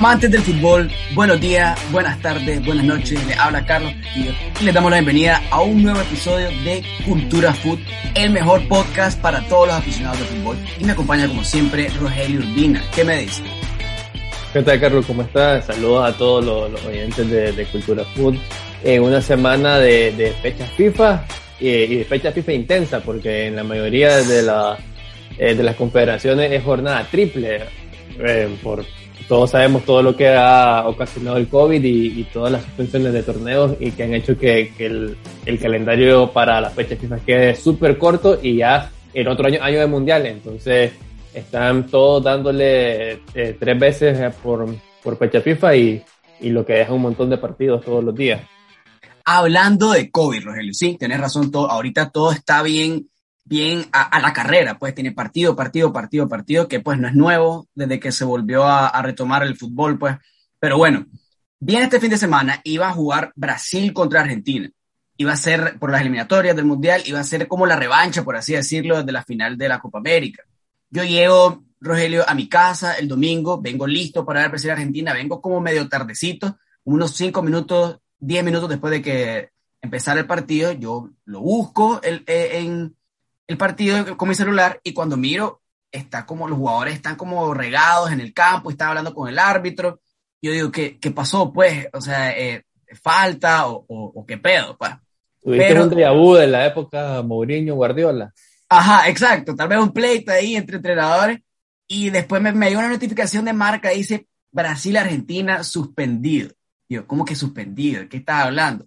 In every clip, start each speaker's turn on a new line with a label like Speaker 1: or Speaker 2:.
Speaker 1: Amantes del fútbol, buenos días, buenas tardes, buenas noches. Les habla Carlos y les damos la bienvenida a un nuevo episodio de Cultura Food, el mejor podcast para todos los aficionados del fútbol. Y me acompaña como siempre Rogelio Urbina. ¿Qué me dice?
Speaker 2: ¿Qué tal, Carlos? ¿Cómo estás? Saludos a todos los, oyentes de, Cultura Food. En una semana de, de fechas FIFA y, de fecha FIFA intensa, porque en la mayoría de, la, eh, de las confederaciones es jornada triple. Eh, por todos sabemos todo lo que ha ocasionado el COVID y, todas las suspensiones de torneos y que han hecho que, el, calendario para las fechas FIFA quede súper corto y ya el otro año, año de mundial. Entonces están todos dándole eh, tres veces por, por fecha FIFA y, y lo que deja un montón de partidos todos los días.
Speaker 1: Hablando de COVID, Rogelio, sí, tenés razón, todo, ahorita todo está bien bien a, la carrera, pues tiene partido, partido, partido, partido, que pues no es nuevo desde que se volvió a, retomar el fútbol, pues. Pero bueno, bien este fin de semana iba a jugar Brasil contra Argentina. Iba a ser por las eliminatorias del Mundial, iba a ser como la revancha, por así decirlo, desde la final de la Copa América. Yo llego, Rogelio, a mi casa el domingo, vengo listo para ver Brasil Argentina, vengo como medio tardecito, unos cinco minutos, diez minutos después de que empezara el partido, yo lo busco eh, en, el partido con mi celular y cuando miro, está como los jugadores están como regados en el campo, están hablando con el árbitro. Yo digo, ¿qué, qué pasó? Pues, o sea, eh, falta o, o, qué pedo, pues.
Speaker 2: Tuviste Pero, un triabú de la época Mourinho Guardiola.
Speaker 1: Ajá, exacto. Tal vez un pleito ahí entre entrenadores. Y después me, me dio una notificación de marca, dice Brasil-Argentina suspendido. Yo, ¿cómo que suspendido? ¿Qué estás hablando?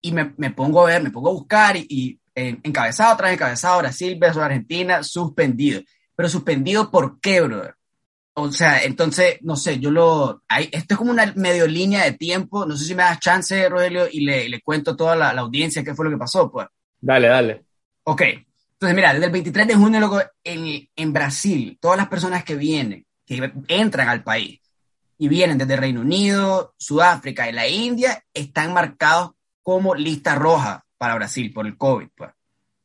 Speaker 1: Y me, me, pongo a ver, me pongo a buscar y encabezado tras encabezado, Brasil versus Argentina, suspendido. Pero suspendido por qué, brother? O sea, entonces, no sé, yo lo... Hay, esto es como una medio línea de tiempo. No sé si me das chance, Rogelio, y le, le cuento a toda la, la, audiencia qué fue lo que pasó, pues.
Speaker 2: Dale, dale.
Speaker 1: Ok. Entonces, mira, desde el 23 de junio, loco, en, en Brasil, todas las personas que vienen, que entran al país, y vienen desde Reino Unido, Sudáfrica y la India, están marcados como lista roja para Brasil por el COVID. Pues.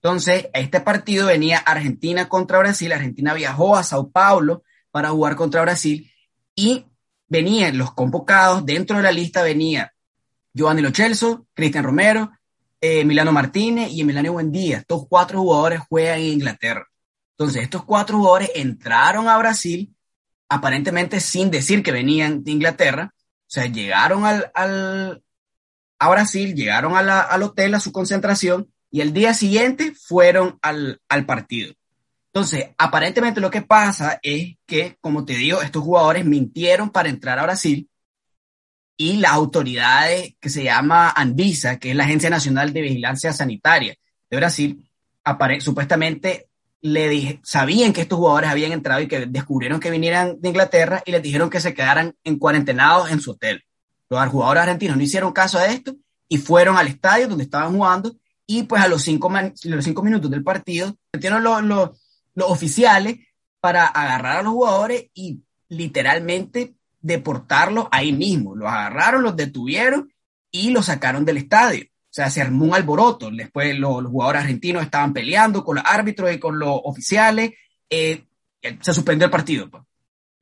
Speaker 1: Entonces, este partido venía Argentina contra Brasil. Argentina viajó a Sao Paulo para jugar contra Brasil y venían los convocados. Dentro de la lista venía Giovanni Lo Celso, Cristian Romero, eh, Milano Martínez y Emiliano Buendía. Estos cuatro jugadores juegan en Inglaterra. Entonces, estos cuatro jugadores entraron a Brasil, aparentemente sin decir que venían de Inglaterra. O sea, llegaron al, a Brasil, llegaron al hotel, a su concentración, y el día siguiente fueron al, partido. Entonces, aparentemente lo que pasa es que, como te digo, estos jugadores mintieron para entrar a Brasil y las autoridades que se llama Anvisa, que es la Agencia Nacional de Vigilancia Sanitaria de Brasil, supuestamente le sabían que estos jugadores habían entrado y que descubrieron que vinieran de Inglaterra y les dijeron que se quedaran en cuarentenados en su hotel. Los jugadores argentinos no hicieron caso a esto y fueron al estadio donde estaban jugando y pues a los cinco, minutos del partido metieron los, oficiales para agarrar a los jugadores y literalmente deportarlos ahí mismo. Los agarraron, los detuvieron y los sacaron del estadio. O sea, se armó un alboroto. Después los, jugadores argentinos estaban peleando con los árbitros y con los oficiales. Eh, se suspendió el partido. Pues.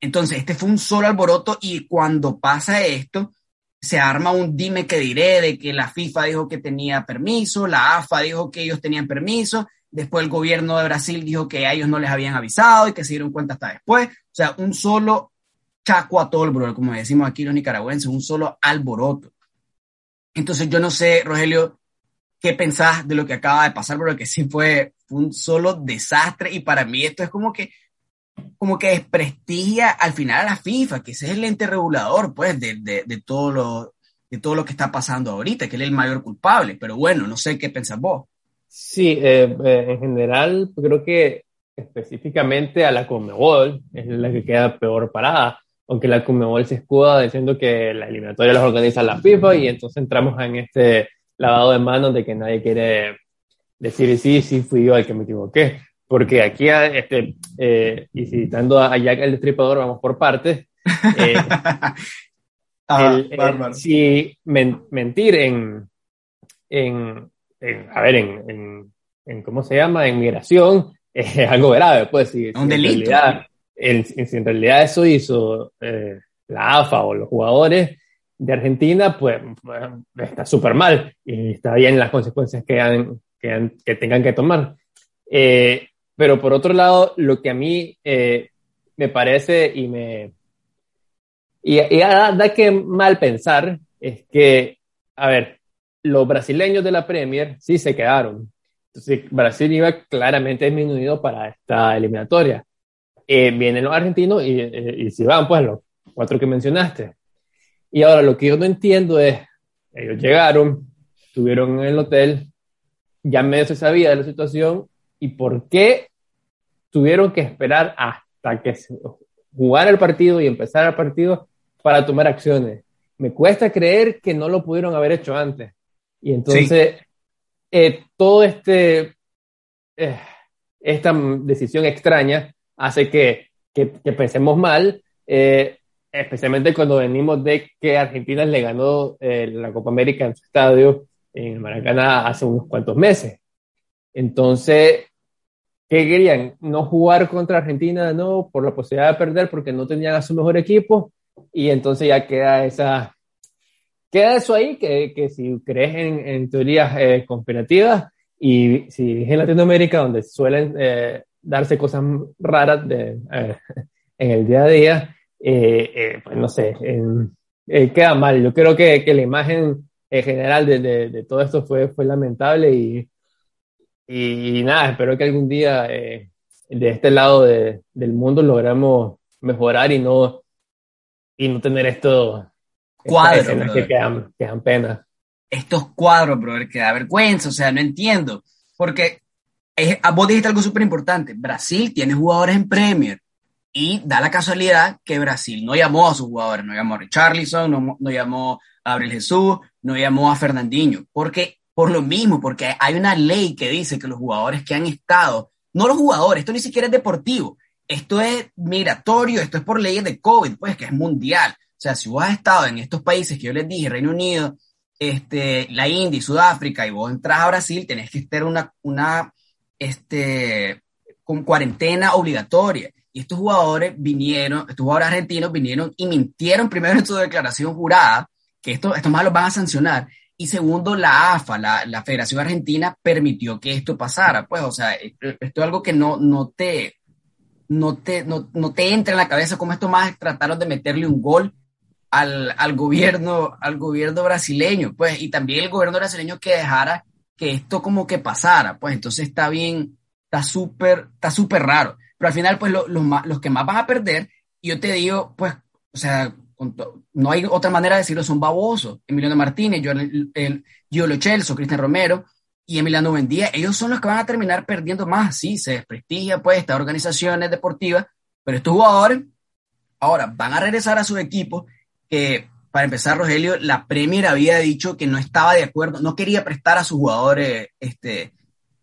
Speaker 1: Entonces, este fue un solo alboroto y cuando pasa esto, se arma un dime que diré de que la FIFA dijo que tenía permiso, la AFA dijo que ellos tenían permiso, después el gobierno de Brasil dijo que a ellos no les habían avisado y que se dieron cuenta hasta después. O sea, un solo chaco a todo como decimos aquí los nicaragüenses, un solo alboroto. Entonces yo no sé, Rogelio, qué pensás de lo que acaba de pasar, pero que sí fue un solo desastre y para mí esto es como que como que desprestigia al final a la FIFA, que ese es el ente regulador, pues, de, de, de, todo lo, de todo lo que está pasando ahorita, que él es el mayor culpable. Pero bueno, no sé qué pensás vos.
Speaker 2: Sí, eh, eh, en general, creo que específicamente a la Conmebol es la que queda peor parada, aunque la Conmebol se escuda diciendo que la eliminatoria las organiza la FIFA y entonces entramos en este lavado de manos de que nadie quiere decir sí, sí fui yo el que me equivoqué porque aquí, este, eh, y citando a Jack el Destripador, vamos por partes. Eh, si mentir en, en, a ver, en, en, ¿cómo se llama? En migración es algo grave, pues. Si,
Speaker 1: un delito.
Speaker 2: En realidad, en, realidad eso hizo eh, la AFA o los jugadores de Argentina, pues, está súper mal y está bien las consecuencias que, han, que, tengan que tomar. Eh, pero por otro lado, lo que a mí eh, me parece y me... Y, y da, que mal pensar es que, a ver, los brasileños de la Premier sí se quedaron. Entonces, Brasil iba claramente disminuido para esta eliminatoria. Eh, vienen los argentinos y, y, si van, pues los cuatro que mencionaste. Y ahora lo que yo no entiendo es, ellos llegaron, estuvieron en el hotel, ya medio se sabía de la situación, y por qué tuvieron que esperar hasta que jugara el partido y empezara el partido para tomar acciones. Me cuesta creer que no lo pudieron haber hecho antes. Y entonces, eh, todo este, eh, esta decisión extraña hace que, que, pensemos mal, eh, especialmente cuando venimos de que Argentina le ganó la Copa América en su estadio, en Maracaná, hace unos cuantos meses. Entonces, ¿qué querían? No jugar contra Argentina, no, por la posibilidad de perder porque no tenían a su mejor equipo y entonces ya queda esa, queda eso ahí, que, que si crees en, en teorías eh, y si es en Latinoamérica donde suelen eh, darse cosas raras de, eh, en el día a día, pues no sé, queda mal. Yo creo que, que la imagen en general de, de, de, todo esto fue, fue lamentable y, y, nada, espero que algún día de este lado del mundo logremos mejorar y no, y no tener esto
Speaker 1: cuadros
Speaker 2: que quedan, quedan pena.
Speaker 1: Estos cuadros, brother, que da vergüenza, o sea, no entiendo. Porque es, vos dijiste algo súper importante. Brasil tiene jugadores en Premier y da la casualidad que Brasil no llamó a sus jugadores, no llamó a Richarlison, no, no llamó a Abril Jesús, no llamó a Fernandinho, porque por lo mismo, porque hay una ley que dice que los jugadores que han estado, no los jugadores, esto ni siquiera es deportivo, esto es migratorio, esto es por leyes de COVID, pues que es mundial. O sea, si vos has estado en estos países que yo les dije, Reino Unido, este, la India y Sudáfrica, y vos entras a Brasil, tenés que estar una, una este, con cuarentena obligatoria. Y estos jugadores vinieron, estos jugadores argentinos vinieron y mintieron primero en su declaración jurada, que esto, estos más los van a sancionar. Y segundo, la AFA, la, la, Federación Argentina, permitió que esto pasara. Pues, o sea, esto, esto es algo que no, no, te, no, te, no, no te entra en la cabeza como estos más trataron de meterle un gol al, al, gobierno, al gobierno brasileño, pues, y también el gobierno brasileño que dejara que esto como que pasara, pues, entonces está bien, está súper, está súper raro. Pero al final, pues, los, los que más van a perder, yo te digo, pues, o sea, no hay otra manera de decirlo, son babosos. Emiliano Martínez, yo, el, Cristian Romero y Emiliano Bendía, ellos son los que van a terminar perdiendo más, sí, se desprestigia, pues, estas organizaciones deportivas, pero estos jugadores ahora van a regresar a sus equipos que, para empezar, Rogelio, la Premier había dicho que no estaba de acuerdo, no quería prestar a sus jugadores este,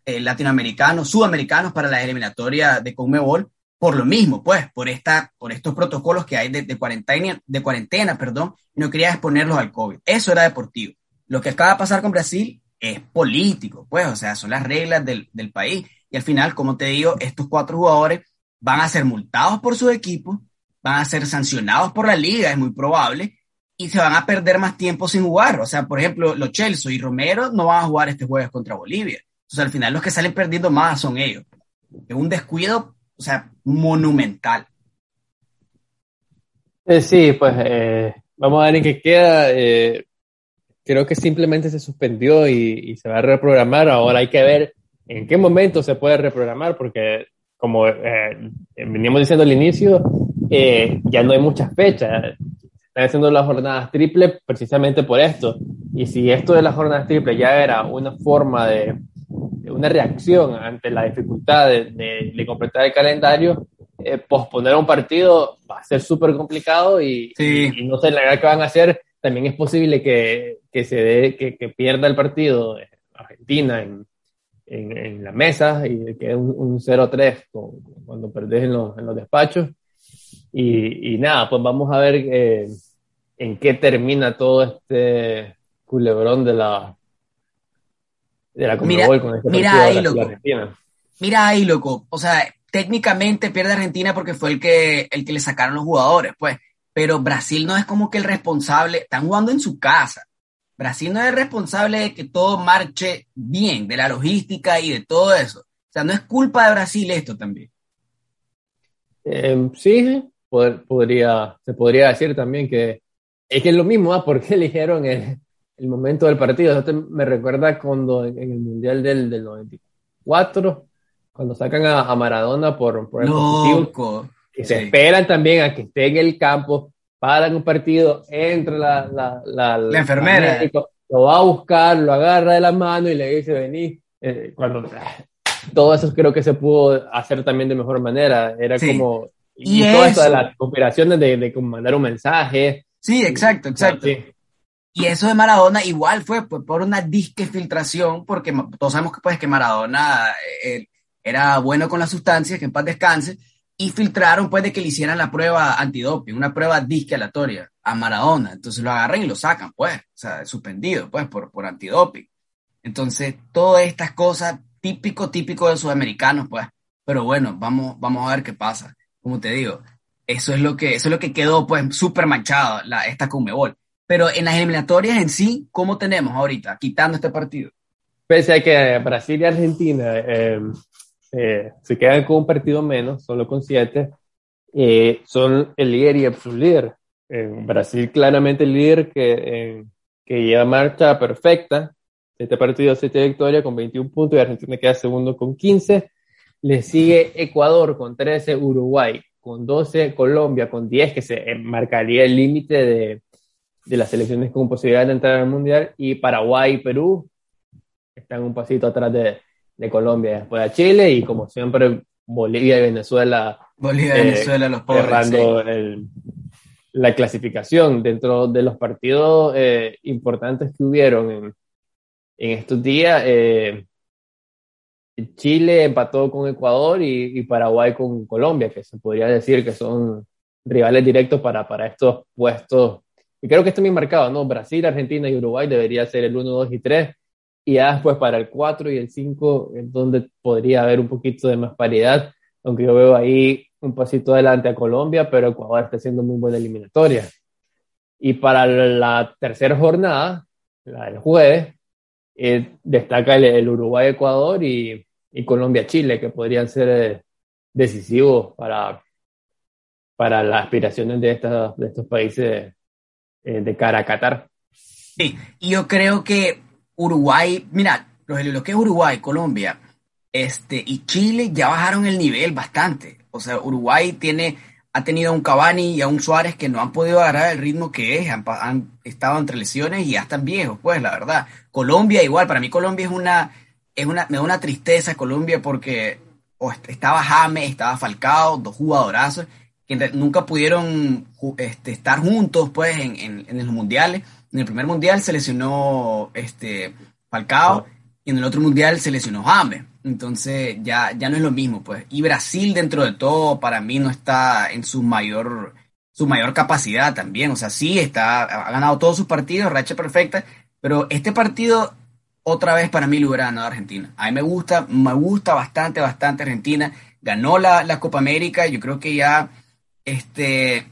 Speaker 1: eh, latinoamericanos, sudamericanos para la eliminatoria de Conmebol, por lo mismo, pues, por, esta, por estos protocolos que hay de, cuarentena, de cuarentena, perdón, no quería exponerlos al COVID. Eso era deportivo. Lo que acaba de pasar con Brasil es político, pues, o sea, son las reglas del, del país. Y al final, como te digo, estos cuatro jugadores van a ser multados por su equipo van a ser sancionados por la liga, es muy probable, y se van a perder más tiempo sin jugar. O sea, por ejemplo, los Chelsea y Romero no van a jugar este jueves contra Bolivia. Entonces, al final los que salen perdiendo más son ellos. Es un descuido, o sea, monumental.
Speaker 2: Eh, sí, pues eh, vamos a ver en qué queda. Eh, creo que simplemente se suspendió y, se va a reprogramar. Ahora hay que ver en qué momento se puede reprogramar, porque como veníamos diciendo al inicio, ya no hay muchas fechas. Están haciendo las jornadas triple precisamente por esto. Y si esto de las jornadas triple ya era una forma de, una reacción ante la dificultad de, de, completar el calendario, eh, posponer un partido va a ser súper complicado y, y, no sé la verdad que van a hacer. También es posible que, que se dé, que, que, pierda el partido Argentina en, en, en, la mesa y que un, un 0-3 cuando perdés en los, en los despachos. Y, nada, pues vamos a ver eh, en qué termina todo este culebrón de la de la
Speaker 1: mira, con este mira ahí, loco. Argentina. Mira ahí, loco. O sea, técnicamente pierde Argentina porque fue el que, el que le sacaron los jugadores, pues. pero Brasil no es como que el responsable, están jugando en su casa. Brasil no es el responsable de que todo marche bien, de la logística y de todo eso. O sea, no es culpa de Brasil esto también.
Speaker 2: Eh, sí, podría, se podría decir también que es que es lo mismo, ¿ah? ¿por qué eligieron el, el, momento del partido? Eso me recuerda cuando en, el Mundial del, del, 94, cuando sacan a, Maradona por, por el
Speaker 1: positivo,
Speaker 2: y se esperan también a que esté en el campo, paran un partido, entra la, la, la,
Speaker 1: la enfermera,
Speaker 2: lo va a buscar, lo agarra de la mano y le dice, vení, eh, cuando todo eso creo que se pudo hacer también de mejor manera, era como y, y todas las operaciones de, de, mandar un mensaje.
Speaker 1: Sí, exacto, exacto. Y eso de Maradona igual fue pues, por una disque filtración, porque todos sabemos que, pues, que Maradona eh, era bueno con las sustancias, que en paz descanse, y filtraron pues de que le hicieran la prueba antidoping, una prueba disque aleatoria a Maradona. Entonces lo agarran y lo sacan, pues, o sea, suspendido, pues, por, por antidoping. Entonces, todas estas cosas, típico, típico de sudamericanos, pues. Pero bueno, vamos, vamos a ver qué pasa como te digo, eso es lo que, eso es lo que quedó pues súper manchado, la, esta Conmebol. Pero en las eliminatorias en sí, ¿cómo tenemos ahorita, quitando este partido?
Speaker 2: Pese a que Brasil y Argentina eh, eh, se quedan con un partido menos, solo con siete, eh, son el líder y el líder. Brasil claramente el líder que, que lleva marcha perfecta. Este partido siete victorias con 21 puntos y Argentina queda segundo con 15. Le sigue Ecuador con 13, Uruguay con 12, Colombia con 10, que se marcaría el límite de, de, las selecciones con posibilidad de entrar al Mundial, y Paraguay y Perú están un pasito atrás de, de Colombia, después de Chile, y como siempre Bolivia y Venezuela.
Speaker 1: Bolivia y Venezuela, los pobres.
Speaker 2: el, la clasificación dentro de los partidos eh, importantes que hubieron en, en estos días. Eh, Chile empató con Ecuador y, Paraguay con Colombia, que se podría decir que son rivales directos para, para estos puestos. Y creo que está bien marcado, ¿no? Brasil, Argentina y Uruguay debería ser el 1, 2 y 3. Y ya después para el 4 y el 5, en donde podría haber un poquito de más paridad, aunque yo veo ahí un pasito adelante a Colombia, pero Ecuador está haciendo muy buena eliminatoria. Y para la tercera jornada, la del jueves, eh, destaca el Uruguay-Ecuador y y Colombia-Chile, que podrían ser eh, decisivos para, para las aspiraciones de, estas, de estos países eh, de cara a Qatar.
Speaker 1: Sí, yo creo que Uruguay, mira, lo, que es Uruguay, Colombia este, y Chile ya bajaron el nivel bastante. O sea, Uruguay tiene, ha tenido a un Cavani y a un Suárez que no han podido agarrar el ritmo que es, han, han estado entre lesiones y ya están viejos, pues, la verdad. Colombia igual, para mí Colombia es una es una, me da una tristeza Colombia porque estaba James, estaba Falcao, dos jugadorazos que nunca pudieron este, estar juntos pues en, en, los mundiales. En el primer mundial se lesionó este, Falcao y en el otro mundial se lesionó James. Entonces ya, ya no es lo mismo pues. Y Brasil dentro de todo para mí no está en su mayor, su mayor capacidad también. O sea, sí está, ha ganado todos sus partidos, racha perfecta, pero este partido otra vez para mí lo hubiera ganado Argentina. A mí me gusta, me gusta bastante, bastante Argentina. Ganó la, la Copa América, yo creo que ya, este,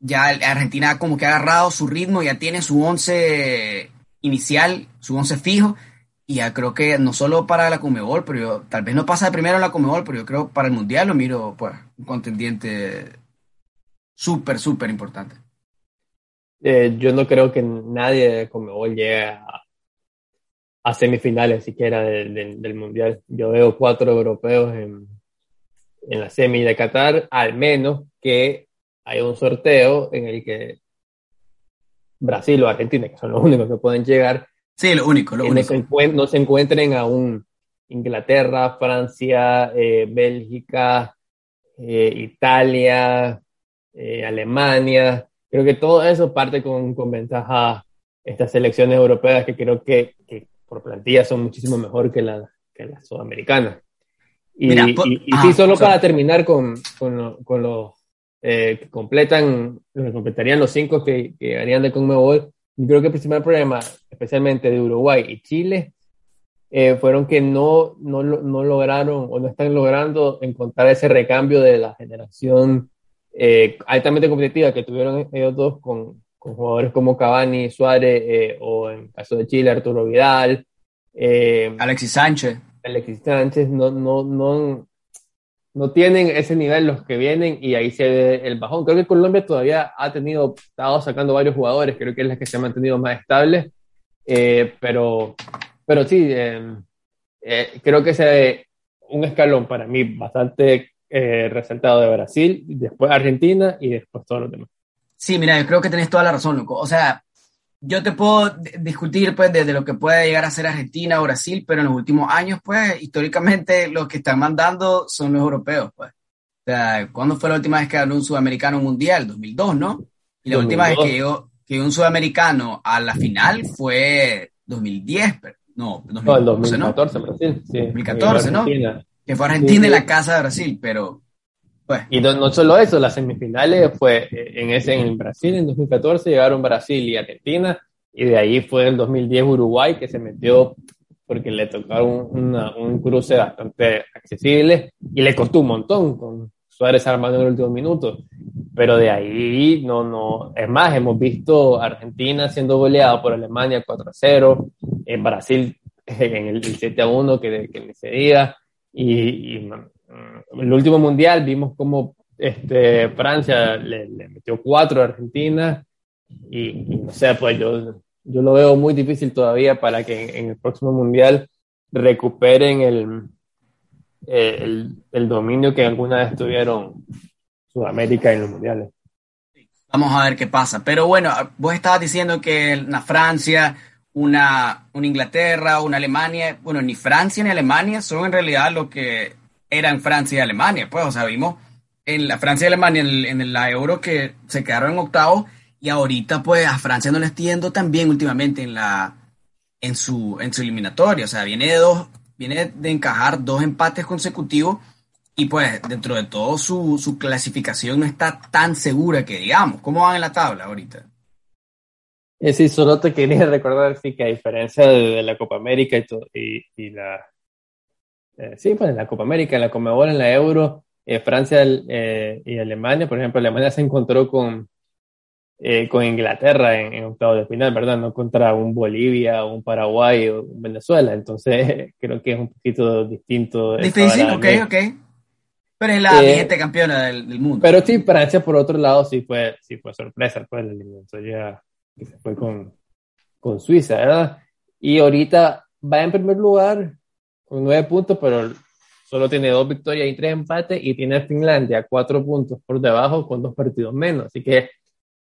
Speaker 1: ya Argentina como que ha agarrado su ritmo, ya tiene su once inicial, su once fijo, y ya creo que no solo para la Comebol, pero yo, tal vez no pasa de primero en la Comebol, pero yo creo para el Mundial lo miro, pues, un contendiente súper, súper importante.
Speaker 2: Eh, yo no creo que nadie de Comebol llegue a a semifinales siquiera del Mundial. Yo veo cuatro europeos en, en la semi de Qatar, al menos que haya un sorteo en el que Brasil o Argentina, que son los únicos que pueden llegar,
Speaker 1: sí, lo único, lo único.
Speaker 2: No, se encuentren aún Inglaterra, Francia, eh, Bélgica, eh, Italia, eh, Alemania. Creo que todo eso parte con, con ventaja estas selecciones europeas que creo que, que por plantilla son muchísimo mejor que las que la sudamericanas. Y, y, ah, sí, solo para terminar con, con, con los eh, que completan, los que completarían los cinco que, que harían de Conmebol, yo creo que el principal problema, especialmente de Uruguay y Chile, eh, fueron que no, no, no, lograron o no están logrando encontrar ese recambio de la generación eh, altamente competitiva que tuvieron ellos dos con, con jugadores como Cavani, Suárez, eh, o en caso de Chile, Arturo Vidal.
Speaker 1: Alexis Sánchez.
Speaker 2: Alexis Sánchez no, no, no, no tienen ese nivel los que vienen y ahí se ve el bajón. Creo que Colombia todavía ha tenido, estado sacando varios jugadores, creo que es la que se ha mantenido más estable, eh, pero, pero sí, eh, eh, creo que es un escalón para mí bastante resaltado de Brasil, después Argentina y después todos los demás.
Speaker 1: Sí, mira, yo creo que tenés toda la razón, loco. O sea, yo te puedo discutir pues desde lo que puede llegar a ser Argentina o Brasil, pero en los últimos años, pues, históricamente los que están mandando son los europeos, pues. O sea, ¿cuándo fue la última vez que ganó un sudamericano mundial? 2002, ¿no? Y la última vez que llegó, que un sudamericano a la final fue 2010, pero, no,
Speaker 2: 2014, no, 2014 Brasil, sí.
Speaker 1: 2014, ¿no? Que fue Argentina en la casa de Brasil, pero
Speaker 2: Y no, solo eso, las semifinales fue en ese en Brasil en 2014 llegaron Brasil y Argentina y de ahí fue el 2010 Uruguay que se metió porque le tocaron un cruce bastante accesible y le costó un montón con Suárez armando en el último minuto. Pero de ahí no, no, es más, hemos visto Argentina siendo goleado por Alemania 4 a 0, en Brasil en el 7 a 1 que, que ese día, y, y en el último mundial vimos como este, Francia le, metió cuatro a Argentina y, no sé, pues yo, yo lo veo muy difícil todavía para que en, el próximo mundial recuperen el, el, el, dominio que alguna vez tuvieron Sudamérica en los mundiales.
Speaker 1: Vamos a ver qué pasa. Pero bueno, vos estabas diciendo que una Francia, una, una Inglaterra, una Alemania, bueno, ni Francia ni Alemania son en realidad lo que eran Francia y Alemania, pues, o sea, vimos en la Francia y Alemania en, la Euro que se quedaron en octavo y ahorita pues a Francia no le está yendo tan bien últimamente en la en su en su eliminatoria, o sea, viene de dos viene de encajar dos empates consecutivos y pues dentro de todo su, su clasificación no está tan segura que digamos. ¿Cómo van en la tabla ahorita?
Speaker 2: Eh, sí, solo te quería recordar sí, que a diferencia de, la Copa América y, y la, eh, sí, pues en la Copa América, en la Comebol, en la Euro, eh, Francia eh, y Alemania, por ejemplo, Alemania se encontró con, con Inglaterra en, en octavo de final, ¿verdad? No contra un Bolivia, un Paraguay o un Venezuela, entonces creo que es un poquito distinto.
Speaker 1: Difícil, ok, ok. Pero es la vigente campeona del, mundo.
Speaker 2: Pero sí, Francia, por otro lado, sí fue, sí fue sorpresa, pues la eliminatoria que se fue con, con Suiza, ¿verdad? Y ahorita va en primer lugar nueve puntos, pero solo tiene dos victorias y tres empates y tiene a Finlandia cuatro puntos por debajo con dos partidos menos. Así que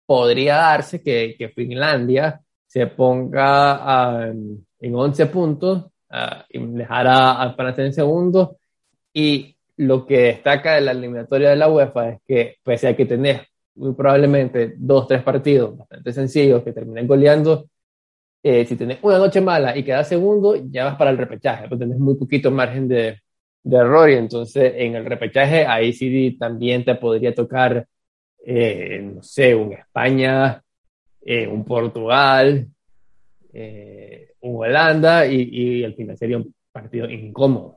Speaker 2: podría darse que, que Finlandia se ponga en 11 puntos y dejará a Francia en segundo. Y lo que destaca de la eliminatoria de la UEFA es que, pese a que tenés muy probablemente dos, tres partidos bastante sencillos que terminen goleando, eh, si tenés una noche mala y quedas segundo, ya vas para el repechaje, pues tenés muy poquito margen de, de error y entonces en el repechaje ahí sí también te podría tocar, eh, no sé, un España, eh, un Portugal, un Holanda y, y al final sería un partido incómodo.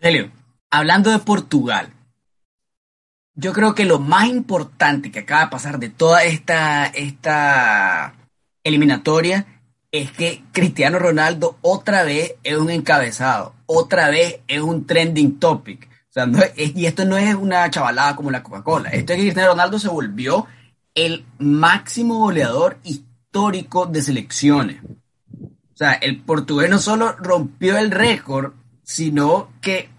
Speaker 1: Helio, hablando de Portugal, yo creo que lo más importante que acaba de pasar de toda esta, esta eliminatoria es que Cristiano Ronaldo otra vez es un encabezado, otra vez es un trending topic. O sea, y esto no es una chavalada como la Coca-Cola. Esto es que Cristiano Ronaldo se volvió el máximo goleador histórico de selecciones. O sea, el portugués no solo rompió el récord, sino que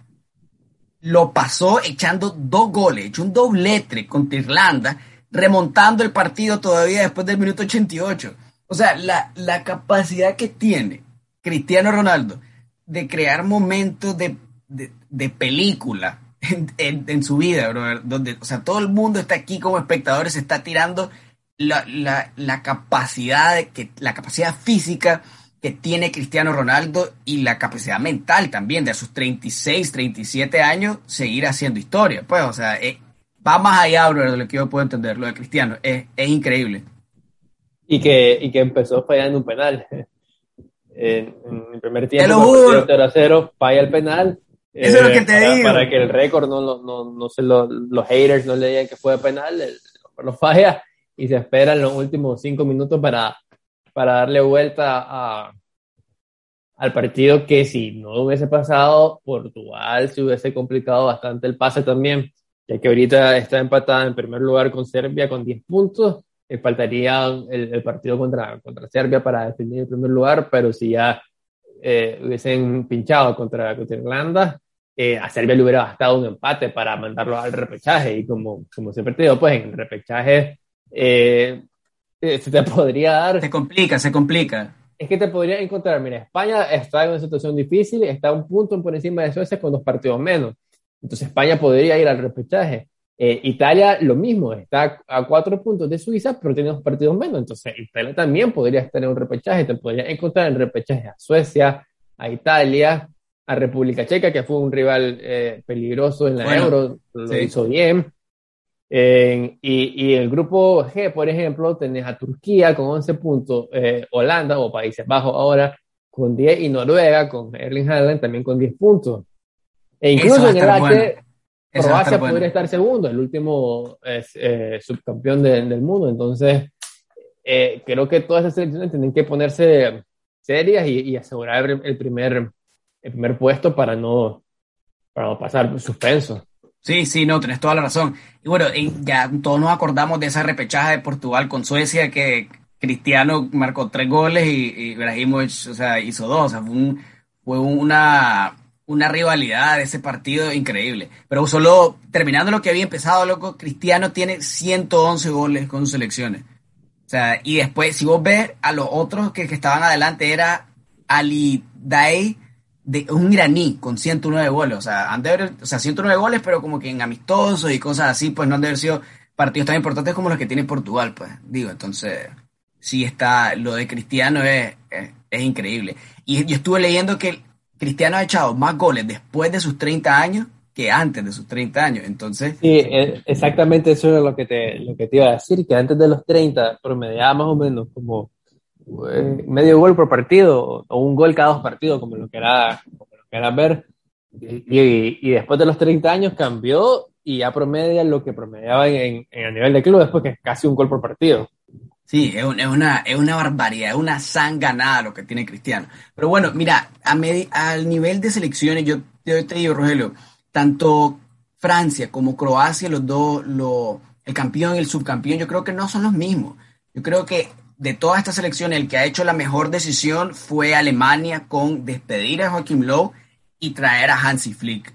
Speaker 1: lo pasó echando dos goles, echó un doblete contra Irlanda, remontando el partido todavía después del minuto 88. O sea, la, la capacidad que tiene Cristiano Ronaldo de crear momentos de, de, película en, en, su vida, bro, donde, o sea, todo el mundo está aquí como espectadores, se está tirando la, la, la capacidad de que, la capacidad física que tiene Cristiano Ronaldo y la capacidad mental también de a sus 36, 37 años seguir haciendo historia. Pues, o sea, eh, va más allá, bro, de lo que yo puedo entender, lo de Cristiano. Es increíble
Speaker 2: y que, y que empezó fallando un penal. En, el primer tiempo, 0 0, falla el penal
Speaker 1: Eso es lo que te
Speaker 2: para,
Speaker 1: digo.
Speaker 2: Para que el récord no, no, no, se lo, los haters no le digan que fue penal, lo falla y se esperan los últimos cinco minutos para, para darle vuelta a, al partido que si no hubiese pasado, Portugal se hubiese complicado bastante el pase también, ya que ahorita está empatada en primer lugar con Serbia con 10 puntos, faltaría el, el, partido contra, contra Serbia para definir el primer lugar, pero si ya eh, hubiesen pinchado contra, contra Irlanda, eh, a Serbia le hubiera bastado un empate para mandarlo al repechaje y como, como siempre te digo, pues en el repechaje eh, se te podría dar...
Speaker 1: Se complica, se complica
Speaker 2: es que te podría encontrar, mira, España está en una situación difícil, está un punto por encima de Suecia con dos partidos menos. Entonces España podría ir al repechaje. Eh, Italia lo mismo, está a cuatro puntos de Suiza, pero tiene dos partidos menos. Entonces Italia también podría estar en un repechaje. Te podría encontrar en repechaje a Suecia, a Italia, a República Checa, que fue un rival eh, peligroso en la
Speaker 1: bueno,
Speaker 2: Euro, lo
Speaker 1: sí.
Speaker 2: hizo bien. Eh, y, y, el grupo G, por ejemplo, tenés a Turquía con 11 puntos, eh, Holanda o Países Bajos ahora con 10 y Noruega con Erling Haaland también con 10 puntos. E incluso en el H, bueno. Croacia podría bueno. estar segundo, el último eh, subcampeón de, del mundo. Entonces, eh, creo que todas esas selecciones tienen que ponerse serias y, y asegurar el primer, el primer puesto para no, para no pasar suspenso.
Speaker 1: Sí, sí, no, tenés toda la razón. Y bueno, ya todos nos acordamos de esa repechaje de Portugal con Suecia que Cristiano marcó tres goles y, y Ibrahimovic, o sea, hizo dos. O sea, fue, un, fue una, una rivalidad de ese partido increíble. Pero solo terminando lo que había empezado, loco, Cristiano tiene 111 goles con sus selecciones. O sea, y después, si vos ves a los otros que, estaban adelante, era Ali Daei, de un iraní con 109 goles, o sea, han de haber, o sea, 109 goles, pero como que en amistosos y cosas así, pues no han de haber sido partidos tan importantes como los que tiene Portugal, pues, digo, entonces, sí está, lo de Cristiano es, es increíble. Y yo estuve leyendo que Cristiano ha echado más goles después de sus 30 años que antes de sus 30 años, entonces...
Speaker 2: Sí, exactamente eso es lo que te, lo que te iba a decir, que antes de los 30 promediaba más o menos como eh, medio gol por partido o un gol cada dos partidos, como lo que era, como lo que ver. Y, después de los 30 años cambió y ya promedia lo que promediaba en, en, a nivel de club, después que es casi un gol por partido.
Speaker 1: Sí, es, un, es, una, es una barbaridad, es una sanganada lo que tiene Cristiano. Pero bueno, mira, a medi, al nivel de selecciones, yo, yo te digo, Rogelio, tanto Francia como Croacia, los dos, lo, el campeón y el subcampeón, yo creo que no son los mismos. Yo creo que de todas estas selecciones, el que ha hecho la mejor decisión fue Alemania con despedir a Joachim Low y traer a Hansi Flick.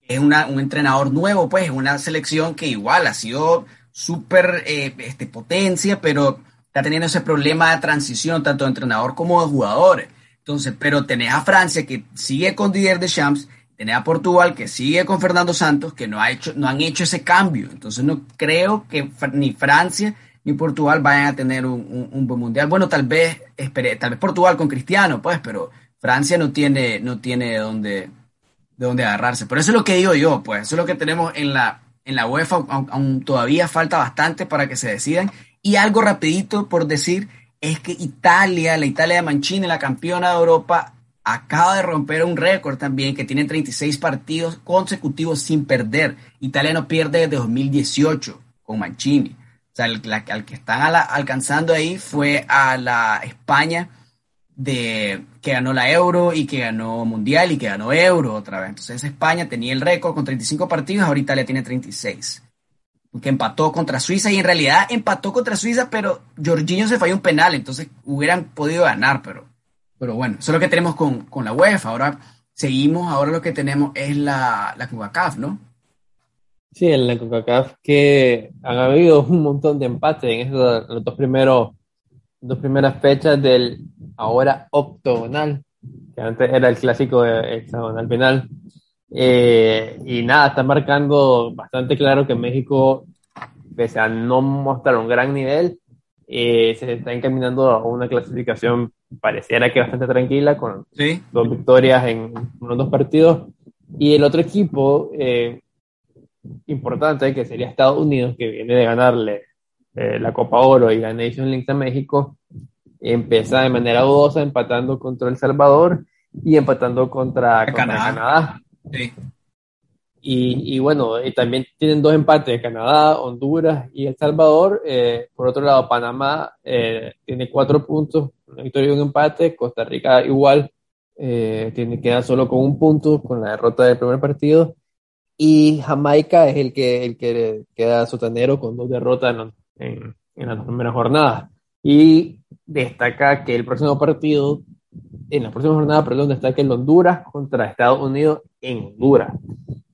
Speaker 1: Es una, un entrenador nuevo, pues, es una selección que igual ha sido súper eh, este, potencia, pero está teniendo ese problema de transición, tanto de entrenador como de jugadores. Entonces, pero tenés a Francia que sigue con Didier Deschamps, tenés a Portugal que sigue con Fernando Santos, que no, ha hecho, no han hecho ese cambio. Entonces, no creo que ni Francia ni Portugal vayan a tener un, buen mundial. Bueno, tal vez, tal vez Portugal con Cristiano, pues, pero Francia no tiene, no tiene de dónde, de dónde agarrarse. Por eso es lo que digo yo, pues, eso es lo que tenemos en la, en la UEFA, aún, todavía falta bastante para que se decidan. Y algo rapidito por decir, es que Italia, la Italia de Mancini, la campeona de Europa, acaba de romper un récord también, que tiene 36 partidos consecutivos sin perder. Italia no pierde desde 2018 con Mancini. O sea, al que están alcanzando ahí fue a la España de, que ganó la Euro y que ganó Mundial y que ganó Euro otra vez. Entonces España tenía el récord con 35 partidos, ahora Italia tiene 36. Que empató contra Suiza y en realidad empató contra Suiza, pero Jorginho se falló un penal, entonces hubieran podido ganar, pero, pero bueno, eso es lo que tenemos con, con la UEFA. Ahora seguimos, ahora lo que tenemos es la, la CONCACAF, ¿no?
Speaker 2: Sí, en la CONCACAF que han habido un montón de empates en esos los dos primeros dos primeras fechas del ahora octogonal, que antes era el clásico hexagonal penal. Eh, y nada, está marcando bastante claro que México, pese a no mostrar un gran nivel, eh, se está encaminando a una clasificación pareciera que bastante tranquila, con
Speaker 1: ¿Sí?
Speaker 2: dos victorias en unos dos partidos. Y el otro equipo eh, importante, que sería Estados Unidos, que viene de ganarle eh, la Copa Oro y la Nation League a México, empieza de manera dudosa empatando contra El Salvador y empatando contra, contra
Speaker 1: Canadá.
Speaker 2: Canadá. Sí. Y, y, bueno, y también tienen dos empates, Canadá, Honduras y El Salvador. Eh, por otro lado, Panamá eh, tiene cuatro puntos, una victoria y un empate. Costa Rica igual, eh, tiene, queda solo con un punto con la derrota del primer partido. Y Jamaica es el que, el que queda sotanero con dos derrotas en, en, las primeras jornadas. Y destaca que el próximo partido, en la próxima jornada, perdón, destaca el Honduras contra Estados Unidos en Honduras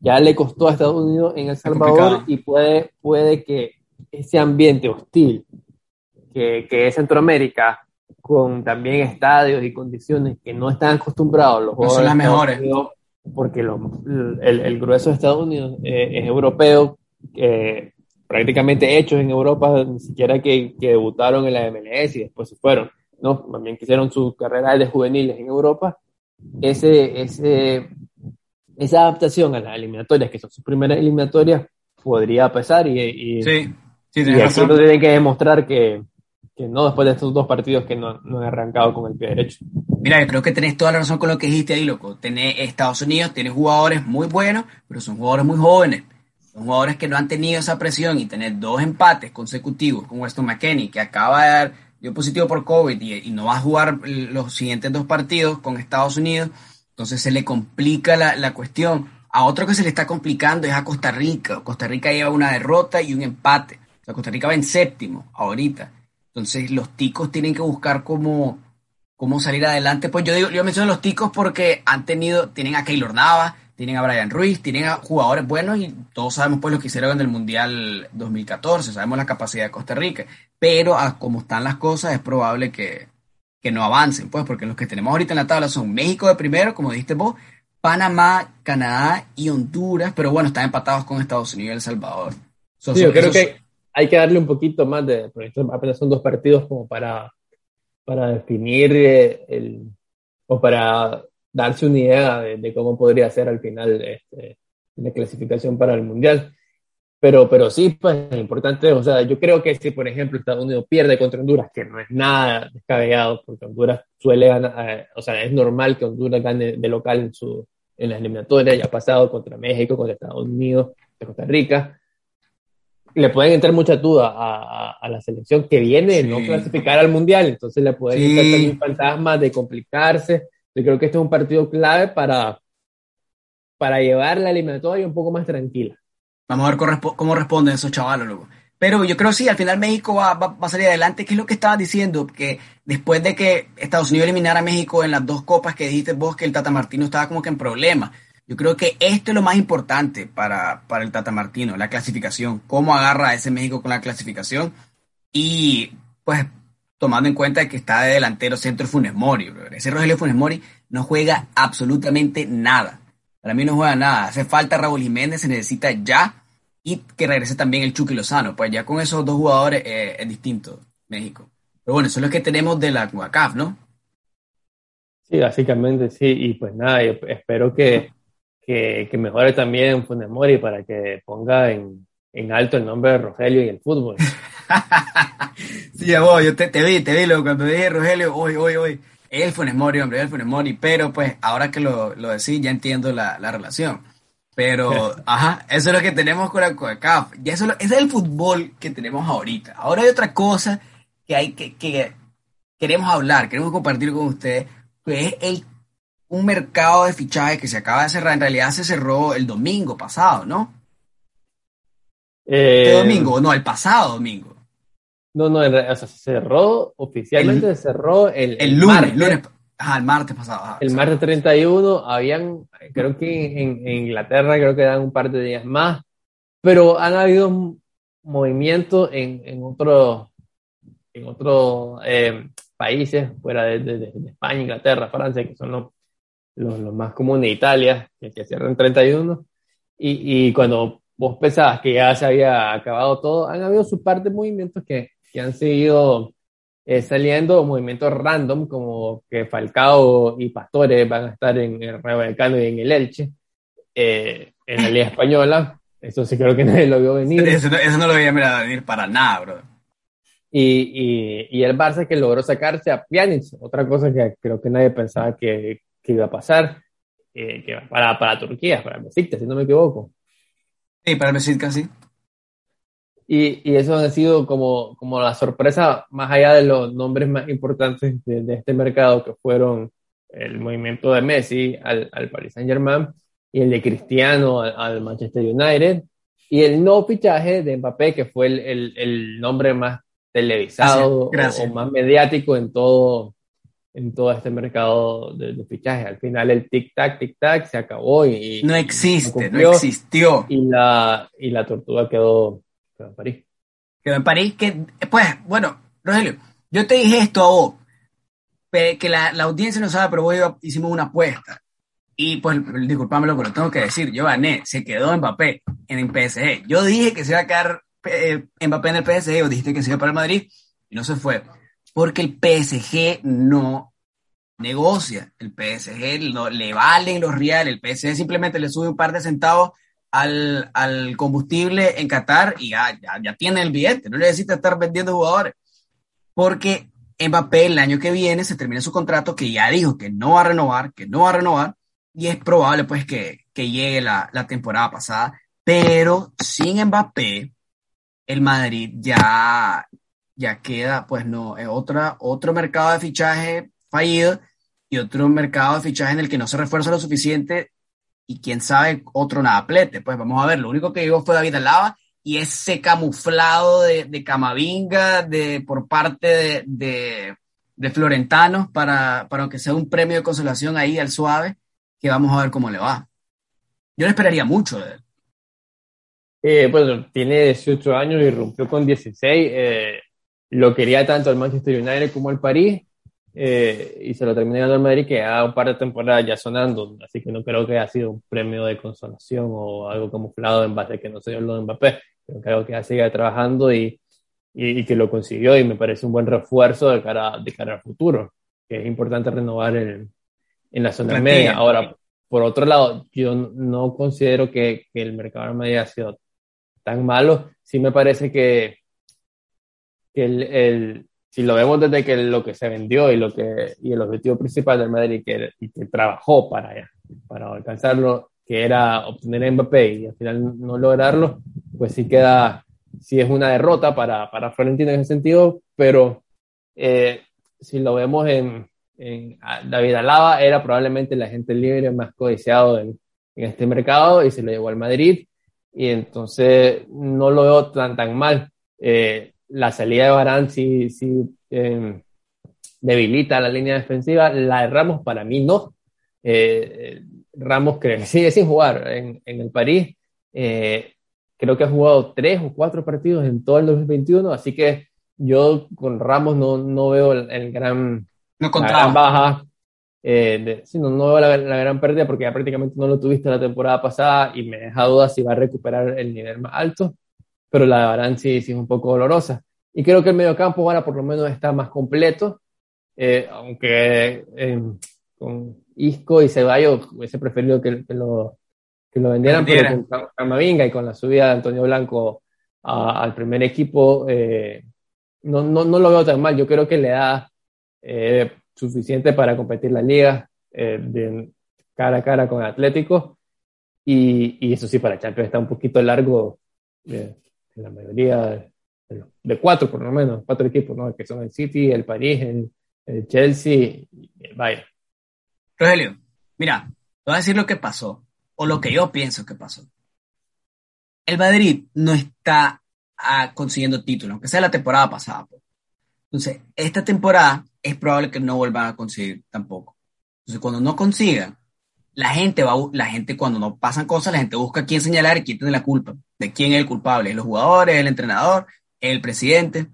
Speaker 2: ya le costó a Estados Unidos en El Salvador y puede, puede que ese ambiente hostil que, que es Centroamérica, con también estadios y condiciones que no están acostumbrados los
Speaker 1: jugadores. son las mejores.
Speaker 2: porque el, el, grueso de Estados Unidos eh, es europeo, eh, prácticamente hechos en Europa, ni siquiera que, que, debutaron en la MLS y después se fueron. No, también quisieron su carrera de juveniles en Europa. Ese, ese esa adaptación a las eliminatorias, que son sus primeras eliminatorias, podría pesar y, y,
Speaker 1: sí, sí,
Speaker 2: y no tienen que demostrar que, que, no después de estos dos partidos que no, no, han arrancado con el pie derecho.
Speaker 1: Mira, yo creo que tenés toda la razón con lo que dijiste ahí, loco. Tenés Estados Unidos, tiene jugadores muy buenos, pero son jugadores muy jóvenes. Son jugadores que no han tenido esa presión y tener dos empates consecutivos con Weston McKenney, que acaba de dar dio positivo por COVID y, no va a jugar los siguientes dos partidos con Estados Unidos entonces se le complica la, la, cuestión. A otro que se le está complicando es a Costa Rica. Costa Rica lleva una derrota y un empate. O sea, Costa Rica va en séptimo ahorita. Entonces los ticos tienen que buscar cómo, cómo salir adelante. Pues yo digo, yo menciono los ticos porque han tenido, tienen a Keylor Nava, tienen a Brian Ruiz, tienen a jugadores buenos y todos sabemos pues lo que hicieron en el Mundial 2014, sabemos la capacidad de Costa Rica, pero a como están las cosas es probable que, que no avancen, pues, porque los que tenemos ahorita en la tabla son México de primero, como dijiste vos, Panamá, Canadá y Honduras, pero bueno, están empatados con Estados Unidos y El Salvador.
Speaker 2: sí, yo creo que hay que darle un poquito más de, porque apenas son dos partidos como para, para definir eh, el, o para darse una idea de, cómo podría ser al final este, la clasificación para el Mundial. Pero, pero sí, pues es importante, o sea, yo creo que si, por ejemplo, Estados Unidos pierde contra Honduras, que no es nada descabellado, porque Honduras suele ganar, eh, o sea, es normal que Honduras gane de local en, su, en las eliminatorias, ya ha pasado contra México, contra Estados Unidos, contra Costa Rica, le pueden entrar mucha duda a, a, la selección que viene de no clasificar al Mundial, entonces le pueden sí. entrar también fantasmas de complicarse, yo creo que este es un partido clave para, para llevar la eliminatoria un poco más tranquila.
Speaker 1: Vamos a ver cómo responden esos chavalos, luego. Pero yo creo que sí, al final México va, va, a salir adelante. ¿Qué es lo que estabas diciendo? Que después de que Estados Unidos eliminara a México en las dos copas que dijiste vos, que el Tata Martino estaba como que en problemas. Yo creo que esto es lo más importante para, para el Tata Martino, la clasificación. Cómo agarra a ese México con la clasificación. Y pues tomando en cuenta que está de delantero centro Funes Mori. Bro. Ese Rogelio Funes Mori no juega absolutamente nada. Para mí no juega nada. Hace falta Raúl Jiménez, se necesita ya. Y que regrese también el Chucky Lozano. Pues ya con esos dos jugadores eh, es distinto México. Pero bueno, eso es lo que tenemos de la CUACAF, ¿no?
Speaker 2: Sí, básicamente sí. Y pues nada, yo espero que, que, que mejore también Funes Mori para que ponga en, en alto el nombre de Rogelio y el fútbol.
Speaker 1: sí, vos, yo te, te, vi, te vi, lo, cuando dije Rogelio, hoy, hoy, hoy. Él fue Mori, hombre, él fue Mori, pero pues ahora que lo, lo decís ya entiendo la, la relación. Pero, ajá, eso es lo que tenemos con la CONCACAF. Y eso, es el fútbol que tenemos ahorita. Ahora hay otra cosa que hay que, que queremos hablar, queremos compartir con ustedes, que es el, un mercado de fichaje que se acaba de cerrar. En realidad se cerró el domingo pasado, ¿no?
Speaker 2: Eh,
Speaker 1: ¿Este domingo? No, el pasado domingo.
Speaker 2: No, no, o sea, se cerró, oficialmente
Speaker 1: el,
Speaker 2: se cerró el,
Speaker 1: el lunes, martes, lunes, ajá, el martes pasado. Ajá,
Speaker 2: el martes 31, habían, creo que en, en, Inglaterra creo que dan un par de días más, pero han habido movimientos en, en otros en otros eh, países fuera de, de, de, España, Inglaterra, Francia, que son los, los, los más comunes, Italia, que, que cierran 31, y, y cuando vos pensabas que ya se había acabado todo, han habido su parte de movimientos que, que han seguido eh, saliendo movimientos random, como que Falcao y Pastores van a estar en el Rayo Vallecano y en el Elche, eh, en la Liga Española. Eso sí creo que nadie lo vio venir.
Speaker 1: Eso, eso no lo veía venir para nada, bro.
Speaker 2: Y, y, y, el Barça que logró sacarse a Pjanic, otra cosa que creo que nadie pensaba que, que iba a pasar. eh, que para, para Turquía, para Besiktas, si no me equivoco.
Speaker 1: Sí, para Besiktas, sí.
Speaker 2: Y, y, eso ha sido como, como la sorpresa, más allá de los nombres más importantes de, de este mercado, que fueron el movimiento de Messi al, al Paris Saint Germain y el de Cristiano al, al, Manchester United y el no fichaje de Mbappé, que fue el, el, el nombre más televisado
Speaker 1: Gracias.
Speaker 2: O, o, más mediático en todo, en todo este mercado de, de fichaje. Al final el tic-tac, tic-tac se acabó y...
Speaker 1: No existe, no existió.
Speaker 2: Y la, y la tortuga quedó, quedó en París.
Speaker 1: Quedó en París, que, pues, bueno, Rogelio, yo te dije esto a vos, que la, la audiencia no sabe, pero vos hicimos una apuesta. Y pues, disculpame lo que lo tengo que decir, yo gané, se quedó Mbappé en el PSG. Yo dije que se iba a quedar eh, Mbappé en el PSG, o dijiste que se iba para el Madrid, y no se fue. Porque el PSG no negocia, el PSG no, le valen los reales, el PSG simplemente le sube un par de centavos al, al combustible en Qatar y ya, ya, tiene el billete, no necesita estar vendiendo jugadores. Porque Mbappé el año que viene se termina su contrato que ya dijo que no va a renovar, que no va a renovar, y es probable pues que, que llegue la, la, temporada pasada, pero sin Mbappé, el Madrid ya, ya queda pues no, es otra, otro mercado de fichaje fallido y otro mercado de fichaje en el que no se refuerza lo suficiente y quién sabe otro nadaplete, pues vamos a ver, lo único que llegó fue David Alaba y ese camuflado de, de Camavinga de, por parte de, de, de Florentano para, para que sea un premio de consolación ahí al suave, que vamos a ver cómo le va. Yo no esperaría mucho de él.
Speaker 2: Eh, bueno, tiene 18 años y rompió con 16. Eh, lo quería tanto el Manchester United como el París eh, y se lo terminó dando al Madrid que ha un par de temporadas ya sonando, así que no creo que haya sido un premio de consolación o algo camuflado en base a que no se dio lo de Mbappé pero creo que ya sigue trabajando y, y, y, que lo consiguió y me parece un buen refuerzo de cara, de cara al futuro, que es importante renovar en, en la zona Plantilla. media. Ahora, por otro lado, yo no considero que, que el mercado de media ha sido tan malo, sí me parece que, que el, el, si lo vemos desde que lo que se vendió y, lo que, y el objetivo principal del Madrid que, que trabajó para, para alcanzarlo, que era obtener a Mbappé y al final no lograrlo, pues sí queda, sí es una derrota para, para Florentino en ese sentido, pero eh, si lo vemos en, en, David Alaba, era probablemente el agente libre más codiciado en, en, este mercado y se lo llevó al Madrid y entonces no lo veo tan, tan mal. Eh, la salida de Barán sí, sí eh, debilita la línea defensiva, la de Ramos para mí no. Eh, Ramos que sigue sin jugar en, en el París. Eh, creo que ha jugado tres o cuatro partidos en todo el 2021, así que yo con Ramos no, no veo el, el gran,
Speaker 1: no
Speaker 2: la gran baja. Eh, de, no, no, veo la, la, gran pérdida porque ya prácticamente no lo tuviste la temporada pasada y me deja dudas si va a recuperar el nivel más alto, pero la de Barán sí, sí es un poco dolorosa. Y creo que el mediocampo ahora por lo menos está más completo, eh, aunque eh, con Isco y Ceballos hubiese preferido que, que, lo, que lo vendieran, pero con Camavinga y con la subida de Antonio Blanco a, al primer equipo, eh, no, no, no, lo veo tan mal. Yo creo que le da suficiente para competir la liga de cara a cara con Atlético. Y, y, eso sí, para Champions está un poquito largo en la mayoría de, cuatro, por lo menos, cuatro equipos, ¿no? que son el City, el París, el, el Chelsea y el Bayern.
Speaker 1: Rogelio, mira, te voy a decir lo que pasó, o lo que yo pienso que pasó. El Madrid no está ah, consiguiendo títulos, aunque sea la temporada pasada. Pues. Entonces, esta temporada es probable que no vuelvan a conseguir tampoco. Entonces, cuando no consigan, la gente va, la gente cuando no pasan cosas, la gente busca quién señalar y quién tiene la culpa, de quién es el culpable, ¿Es los jugadores, el entrenador, el presidente.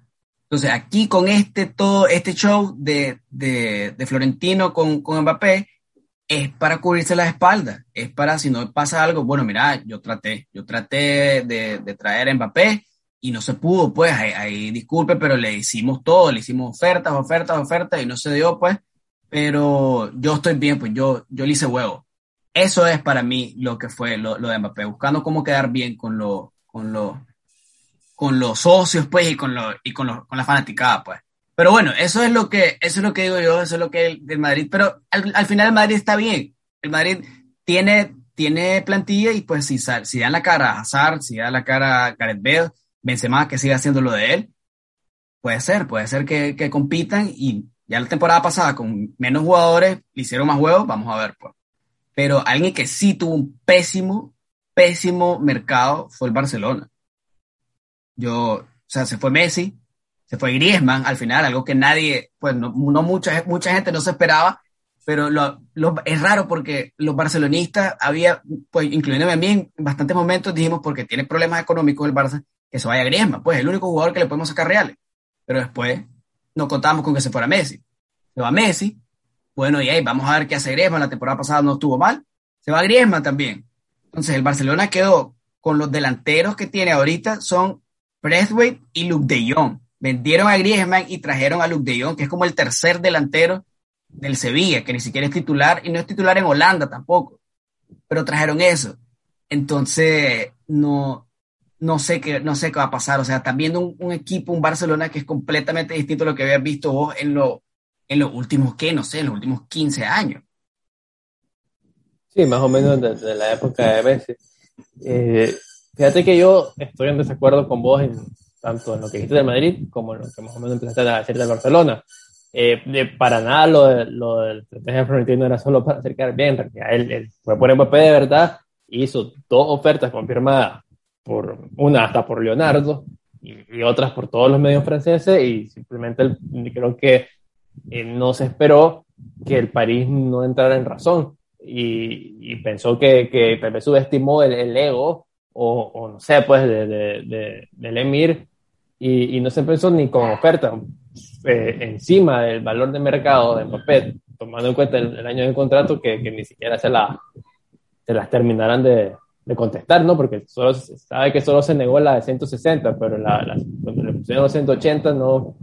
Speaker 1: Entonces, aquí con este, todo este show de, de, de Florentino con, con Mbappé, es para cubrirse la espalda, es para si no pasa algo, bueno, mira, yo traté, yo traté de, de traer a Mbappé y no se pudo, pues, ahí, ahí, disculpe, pero le hicimos todo, le hicimos ofertas, ofertas, ofertas y no se dio, pues, pero yo estoy bien, pues yo, yo le hice huevo. Eso es para mí lo que fue lo, de Mbappé, buscando cómo quedar bien con, lo, con, lo, con los socios, pues, y con, lo, y con, con la fanaticada, pues. Pero bueno, eso es lo que, eso es lo que digo yo, eso es lo que el, el Madrid, pero al, al, final el Madrid está bien. El Madrid tiene, tiene plantilla y pues si, si dan la cara a Hazard, si dan la cara a Gareth Bale, Benzema que siga haciendo lo de él, puede ser, puede ser que, que compitan y ya la temporada pasada con menos jugadores le hicieron más juegos, vamos a ver pues. Pero alguien que sí tuvo un pésimo, pésimo mercado fue el Barcelona. Yo, o sea, se fue Messi, se fue Griezmann al final, algo que nadie, pues no, no mucha, mucha gente no se esperaba, pero lo, lo, es raro porque los barcelonistas había, pues incluyéndome a mí en bastantes momentos dijimos porque tiene problemas económicos el Barça, que se vaya Griezmann, pues es el único jugador que le podemos sacar reales. Pero después no contamos con que se fuera Messi. Se va Messi, bueno, y ahí vamos a ver qué hace Griezmann, la temporada pasada no estuvo mal, se va Griezmann también. Entonces el Barcelona quedó con los delanteros que tiene ahorita son Braithwaite y Luke de Jong. Vendieron a Griezmann y trajeron a Luke de Jong, que es como el tercer delantero del Sevilla, que ni siquiera es titular y no es titular en Holanda tampoco. Pero trajeron eso. Entonces, no, no sé qué, no sé qué va a pasar. O sea, estás viendo un, equipo, un Barcelona que es completamente distinto a lo que habías visto vos en, lo, en los últimos, ¿qué? No sé, en los últimos 15 años.
Speaker 2: Sí, más o menos desde la época de Messi. Eh, fíjate que yo estoy en desacuerdo con vos en, tanto en lo que dijiste de Madrid como en lo que más o menos empezaste a decir de Barcelona. Eh, de, para nada lo, de, lo del estrategia Florentino era solo para acercar bien, en realidad él, fue por Mbappé de verdad, hizo dos ofertas confirmadas por una hasta por Leonardo y, otras por todos los medios franceses y simplemente creo que eh, no se esperó que el París no entrara en razón y, pensó que, que subestimó el, ego o, no sé, pues de, de, del Emir y, no se pensó ni con oferta eh, encima del valor de mercado de Mbappé, tomando en cuenta el, año de contrato que, que, ni siquiera se, la, se las terminarán de, de contestar, ¿no? Porque solo, sabe que solo se negó la de 160, pero la, la, cuando le pusieron 180 no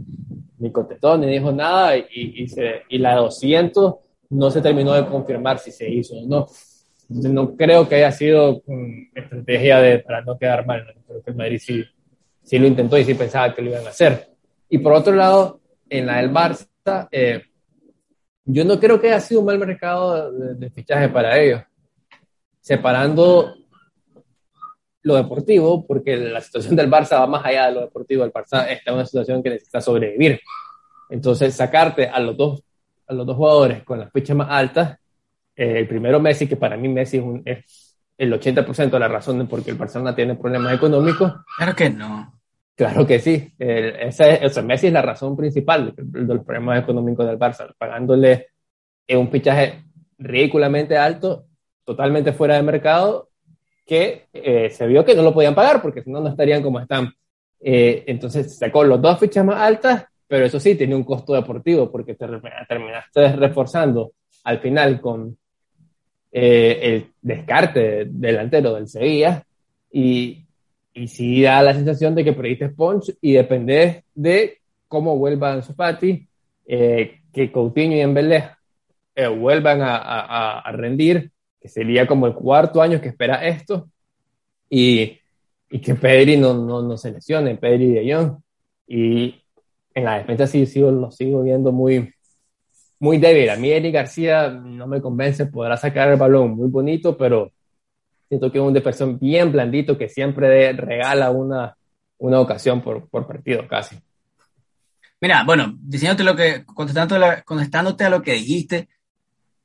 Speaker 2: ni contestó ni dijo nada y, y, se, y la de 200 no se terminó de confirmar si se hizo o no. Entonces, no creo que haya sido estrategia de, para no quedar mal. Creo que el Madrid sí, sí lo intentó y sí pensaba que lo iban a hacer. Y por otro lado, en la del Barça, eh, yo no creo que haya sido un mal mercado de, de fichaje para ellos. Separando lo deportivo, porque la situación del Barça va más allá de lo deportivo. El Barça está en una situación que necesita sobrevivir. Entonces, sacarte a los dos, a los dos jugadores con las fichas más altas, eh, el primero Messi, que para mí Messi es, un, es el 80% de la razón de por qué el Barcelona tiene problemas económicos.
Speaker 1: Claro que no.
Speaker 2: Claro que sí. ese, Messi es la razón principal de, los problemas económicos del Barça, pagándole un fichaje ridículamente alto, totalmente fuera de mercado que eh, se vio que no lo podían pagar porque si no, no estarían como están. Eh, entonces sacó los dos fichas más altas, pero eso sí, tenía un costo deportivo porque te terminaste reforzando al final con eh, el descarte delantero del Sevilla y, y sí da la sensación de que perdiste punch y depende de cómo vuelvan su eh, que Coutinho y Embelé vuelvan a, a, a rendir que sería como el cuarto año que espera esto, y, y que Pedri no, no, no, se lesione, Pedri de Jong. Y en la defensa sí, sigo, lo sigo viendo muy, muy débil. A mí Eric García no me convence, podrá sacar el balón muy bonito, pero siento que es un defensor bien blandito que siempre regala una, una ocasión por, por partido casi.
Speaker 1: Mira, bueno, diciéndote lo que, contestándote, contestándote a lo que dijiste,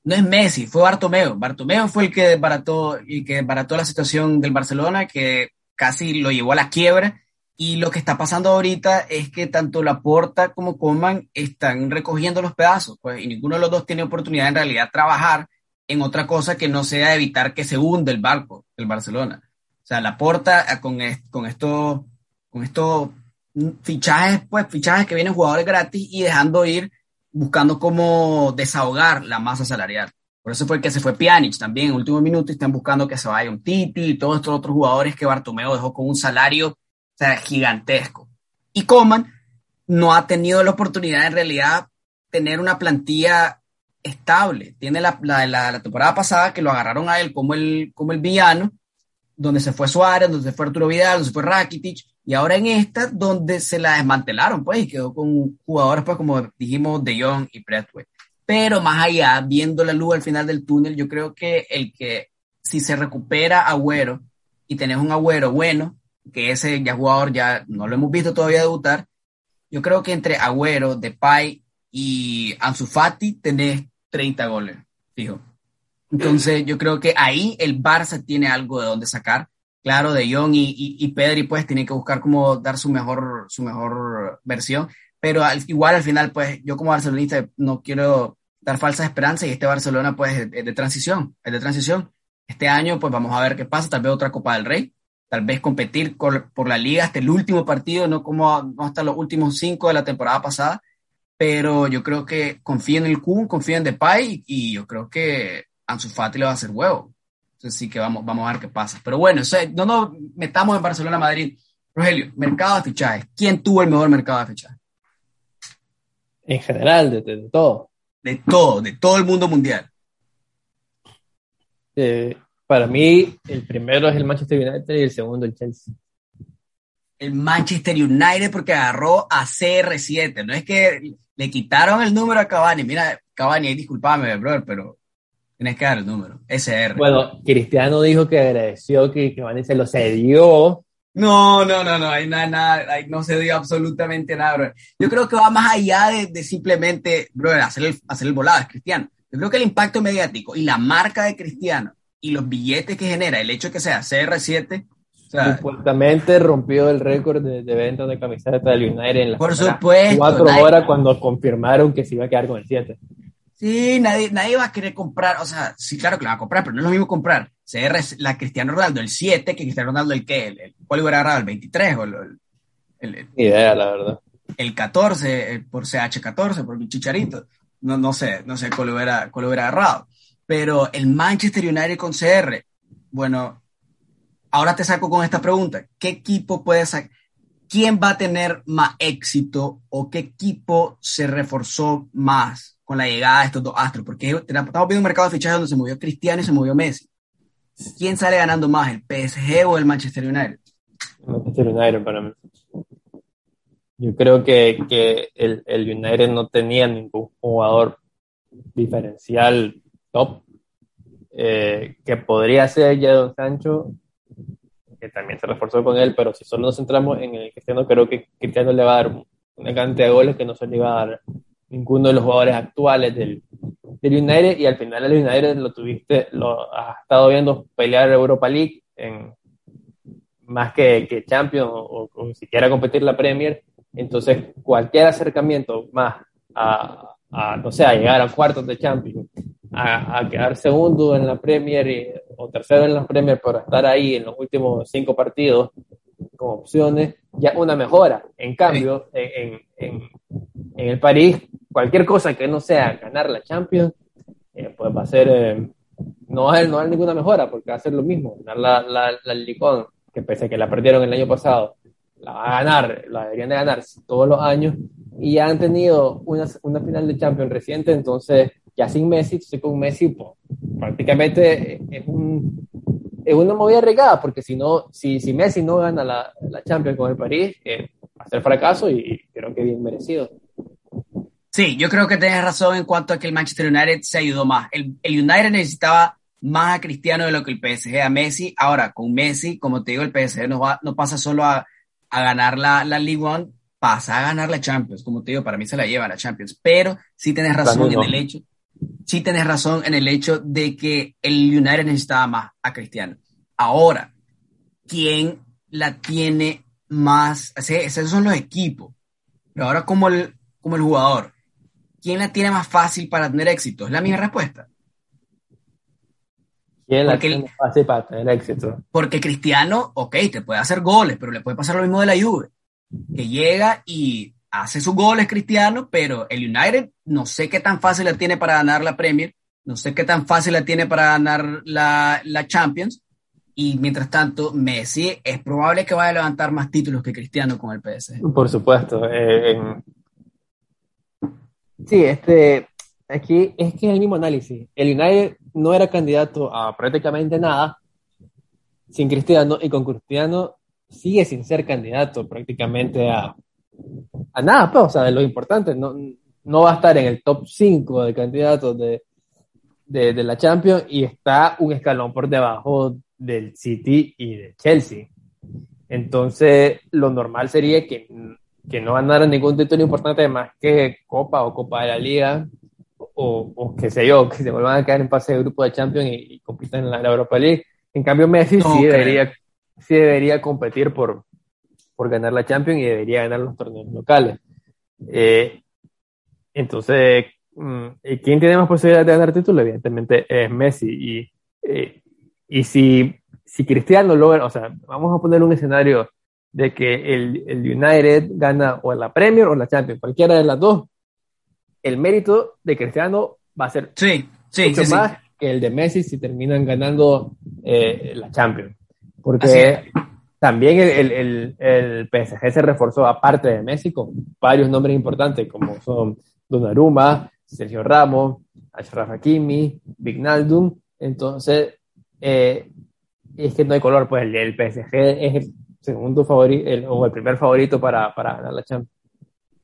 Speaker 1: no es Messi, fue Bartomeu. Bartomeu fue el que desbarató, y que desbarató la situación del Barcelona, que casi lo llevó a la quiebra. Y lo que está pasando ahorita es que tanto Laporta como Coman están recogiendo los pedazos, pues, y ninguno de los dos tiene oportunidad en realidad de trabajar en otra cosa que no sea evitar que se hunde el barco del Barcelona. O sea, Laporta eh, con, con estos con estos fichajes, pues, fichajes que vienen jugadores gratis y dejando ir buscando cómo desahogar la masa salarial. Por eso fue que se fue Pjanic también en último minuto y están buscando que se vaya un Titi y todos estos otros jugadores que Bartomeu dejó con un salario o sea, gigantesco. Y Coman no ha tenido la oportunidad en realidad tener una plantilla estable. Tiene la, la, la, temporada pasada que lo agarraron a él como el, como el villano, donde se fue Suárez, donde se fue Arturo Vidal, donde se fue Rakitic, y ahora en esta, donde se la desmantelaron, pues, y quedó con jugadores, pues, como dijimos, De Jong y Bradway. pero más allá, viendo la luz al final del túnel, yo creo que el que si se recupera Agüero y tenés un Agüero bueno, que ese ya jugador ya no lo hemos visto todavía debutar, yo creo que entre Agüero, Depay y Ansu Fati tenés 30 goles, fijo. Entonces yo creo que ahí el Barça tiene algo de donde sacar. Claro, De Jong y, y, Pedri pues tienen que buscar cómo dar su mejor, su mejor versión, pero igual al final pues yo como barcelonista no quiero dar falsas esperanzas y este Barcelona pues es de, transición, es de transición. Este año pues vamos a ver qué pasa, tal vez otra Copa del Rey, tal vez competir por la liga hasta el último partido, no como hasta los últimos cinco de la temporada pasada, pero yo creo que confío en el Kun, confío en Depay y yo creo que Ansu Fati le va a hacer huevo. Entonces sí que vamos, vamos a ver qué pasa. Pero bueno, no nos metamos en Barcelona, Madrid. Rogelio, mercado de fichajes. ¿Quién tuvo el mejor mercado de fichajes?
Speaker 2: En general, de, todo.
Speaker 1: De todo, de todo el mundo mundial.
Speaker 2: Eh, para mí, el primero es el Manchester United y el segundo el Chelsea.
Speaker 1: El Manchester United porque agarró a CR7. No es que le quitaron el número a Cavani. Mira, Cavani, disculpame, brother, pero Tienes que dar el número, SR.
Speaker 2: Bueno, Cristiano dijo que agradeció que Cavani se lo cedió.
Speaker 1: No, no, no, no, hay nada, nada, no se dio absolutamente nada, bro. Yo creo que va más allá de, simplemente, bro, hacer el, hacer el volado, es Cristiano. Yo creo que el impacto mediático y la marca de Cristiano y los billetes que genera, el hecho de que sea CR7,
Speaker 2: Supuestamente rompió el récord de, de venta de camisetas del United en las
Speaker 1: por supuesto,
Speaker 2: cuatro horas cuando confirmaron que se iba a quedar con el 7.
Speaker 1: Sí, nadie, nadie va a querer comprar, o sea, sí, claro que la va a comprar, pero no es lo mismo comprar CR, la Cristiano Ronaldo el 7 que Cristiano Ronaldo el qué, el, ¿cuál hubiera agarrado? ¿El 23 o el,
Speaker 2: el, idea, la verdad.
Speaker 1: El 14 por CH14, por mi chicharito. No, no sé, no sé cuál hubiera, cuál hubiera agarrado. Pero el Manchester United con CR, bueno, ahora te saco con esta pregunta. ¿Qué equipo puede sacar? ¿Quién va a tener más éxito o qué equipo se reforzó más? Con la llegada de estos dos astros, porque estamos viendo un mercado de fichajes donde se movió Cristiano y se movió Messi. ¿Quién sale ganando más, el PSG o el Manchester United?
Speaker 2: Manchester United para mí. Yo creo que, que el, el, United no tenía ningún jugador diferencial top, eh, que podría ser Jadon Sancho, que también se reforzó con él, pero si solo nos centramos en el Cristiano, creo que Cristiano le va a dar una cantidad de goles que no se le iba a dar ninguno de los jugadores actuales del, del United y al final el United lo tuviste, lo has estado viendo pelear Europa League en más que, que Champions o, o, siquiera competir la Premier, entonces cualquier acercamiento más a, a no sé, a llegar a cuartos de Champions, a, a quedar segundo en la Premier o tercero en la Premier por estar ahí en los últimos cinco partidos como opciones, ya una mejora. En cambio, en, en, en el París cualquier cosa que no sea ganar la Champions, eh, pues va a ser, eh, no, va a, no ninguna mejora, porque va a ser lo mismo, ganar la, la, la que pese a que la perdieron el año pasado, la va a ganar, la deberían de ganar todos los años, y ya han tenido una, una final de Champions reciente, entonces ya sin Messi, si con Messi, pues, prácticamente es, un, es una movida regada, porque si, no, si, si Messi no gana la, la Champions con el París, eh, va a ser fracaso y creo que bien merecido.
Speaker 1: Sí, yo creo que tienes razón en cuanto a que el Manchester United se ayudó más. El, United necesitaba más a Cristiano de lo que el PSG a Messi. Ahora, con Messi, como te digo, el PSG no, va, no pasa solo a, ganar la, la League One, pasa a ganar la Champions. Como te digo, para mí se la lleva la Champions. Pero sí tienes razón en el hecho, sí tienes razón en el hecho de que el United necesitaba más a Cristiano. Ahora, ¿quién la tiene más? esos son los equipos. Pero ahora como el, como el jugador, ¿quién la tiene más fácil para tener éxito? Es la misma respuesta.
Speaker 2: ¿Quién la tiene más fácil para tener éxito?
Speaker 1: Porque Cristiano, ok, te puede hacer goles, pero le puede pasar lo mismo de la Juve, que llega y hace sus goles Cristiano, pero el United no sé qué tan fácil la tiene para ganar la Premier, no sé qué tan fácil la tiene para ganar la, Champions, y mientras tanto, Messi es probable que vaya a levantar más títulos que Cristiano con el PSG.
Speaker 2: Por supuesto. Eh, Sí, este, aquí es que es el mismo análisis. El United no era candidato a prácticamente nada sin Cristiano y con Cristiano sigue sin ser candidato prácticamente a, a nada, pues, o sea, de lo importante. No, no va a estar en el top 5 de candidatos de, de, la Champions y está un escalón por debajo del City y de Chelsea. Entonces, lo normal sería que, que no ganara ningún título importante más que Copa o Copa de la Liga o, o que sé yo, que se vuelvan a quedar en pase de grupo de Champions y, compitan en la, Europa League. En cambio, Messi sí, debería, sí debería competir por, por ganar la Champions y debería ganar los torneos locales. Eh, entonces, mm, ¿quién tiene más posibilidades de ganar título? Evidentemente es Messi. Y, eh, y si, si Cristiano logra, o sea, vamos a poner un escenario de que el, el, United gana o la Premier o la Champions, cualquiera de las dos, el mérito de Cristiano va a ser
Speaker 1: sí, sí,
Speaker 2: mucho más que el de Messi si terminan ganando eh, la Champions. Porque también el, el, el, PSG se reforzó, aparte de Messi, con varios nombres importantes, como son Donnarumma, Sergio Ramos, Ashraf Hakimi, Vignaldum. Entonces, eh, es que no hay color, pues el, PSG es el segundo favorito, o el primer favorito para, para ganar la Champions.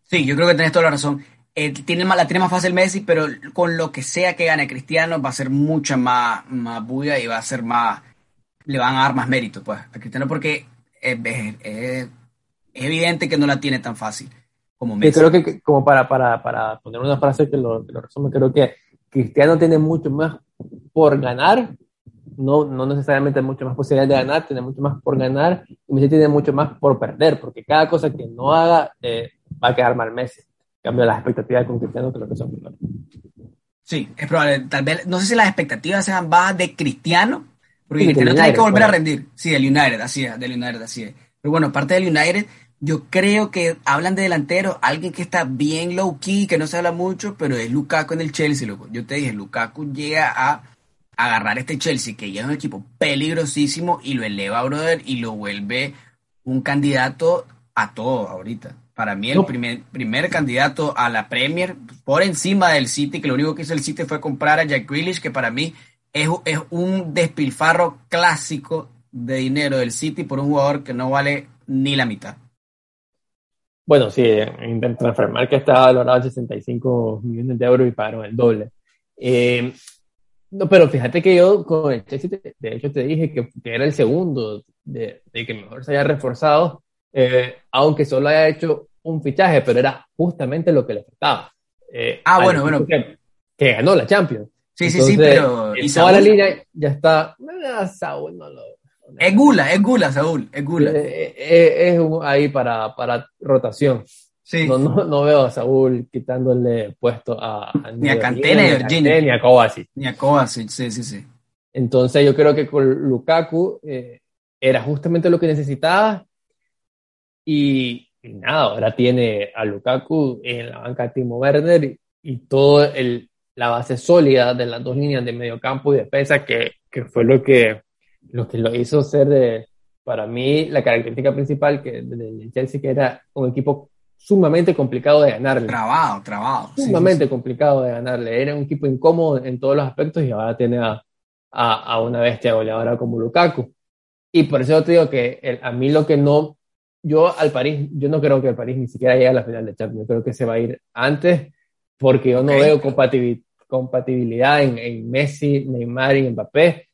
Speaker 1: Sí, yo creo que tenés toda la razón. Eh, tiene la tiene más fácil Messi, pero con lo que sea que gane Cristiano va a ser mucha más, más bulla y va a ser más, le van a dar más mérito pues a Cristiano porque es, es, evidente que no la tiene tan fácil como Messi.
Speaker 2: Yo creo que como para, para, para poner una frase que lo, que lo resume, creo que Cristiano tiene mucho más por ganar, no, no necesariamente mucho más posibilidad de ganar, tiene mucho más por ganar y Messi tiene mucho más por perder, porque cada cosa que no haga eh, va a quedar mal Messi cambio las expectativas con Cristiano creo que son menores.
Speaker 1: Sí, es probable. Tal vez, no sé si las expectativas sean bajas de Cristiano, porque Cristiano tiene que volver a rendir. Sí, del United, así es, del United, así es. Pero bueno, aparte del United, yo creo que hablan de delantero, alguien que está bien low key, que no se habla mucho, pero es Lukaku en el Chelsea, loco. Yo te dije, Lukaku llega a agarrar este Chelsea, que ya es un equipo peligrosísimo, y lo eleva, brother, y lo vuelve un candidato a todo ahorita. Para mí, el primer, primer candidato a la Premier, por encima del City, que lo único que hizo el City fue comprar a Jack Grealish, que para mí es, es un despilfarro clásico de dinero del City por un jugador que no vale ni la mitad.
Speaker 2: Bueno, sí, en transfermar que estaba valorado en 65 millones de euros y pagaron el doble. Eh, no, pero fíjate que yo con el Chelsea, de hecho te dije que, era el segundo de, que mejor se haya reforzado, eh, aunque solo haya hecho un fichaje, pero era justamente lo que le faltaba.
Speaker 1: Eh, ah, bueno, bueno.
Speaker 2: Que, ganó la Champions.
Speaker 1: Sí, sí, sí, pero.
Speaker 2: Y toda la línea ya está. Saúl
Speaker 1: no lo. Es gula, es gula, Saúl, es gula.
Speaker 2: Eh, eh, es, ahí para, para rotación. Sí. No, no, no, veo a Saúl quitándole puesto a,
Speaker 1: ni a Cantena
Speaker 2: ni a Kovacic.
Speaker 1: Ni a Kovacic, sí, sí, sí.
Speaker 2: Entonces yo creo que con Lukaku era justamente lo que necesitaba y, y nada, ahora tiene a Lukaku en la banca Timo Werner y, todo el, la base sólida de las dos líneas de medio campo y defensa que, que fue lo que, lo que lo hizo ser de, para mí la característica principal que del Chelsea que era un equipo sumamente complicado de ganarle.
Speaker 1: Trabado, trabado.
Speaker 2: Sumamente complicado de ganarle. Era un equipo incómodo en todos los aspectos y ahora tiene a, a, a una bestia goleadora como Lukaku. Y por eso te digo que a mí lo que no yo al París, yo no creo que el París ni siquiera llegue a la final de Champions, yo creo que se va a ir antes porque yo no veo compatibilidad en, en, Messi, Neymar y Mbappé.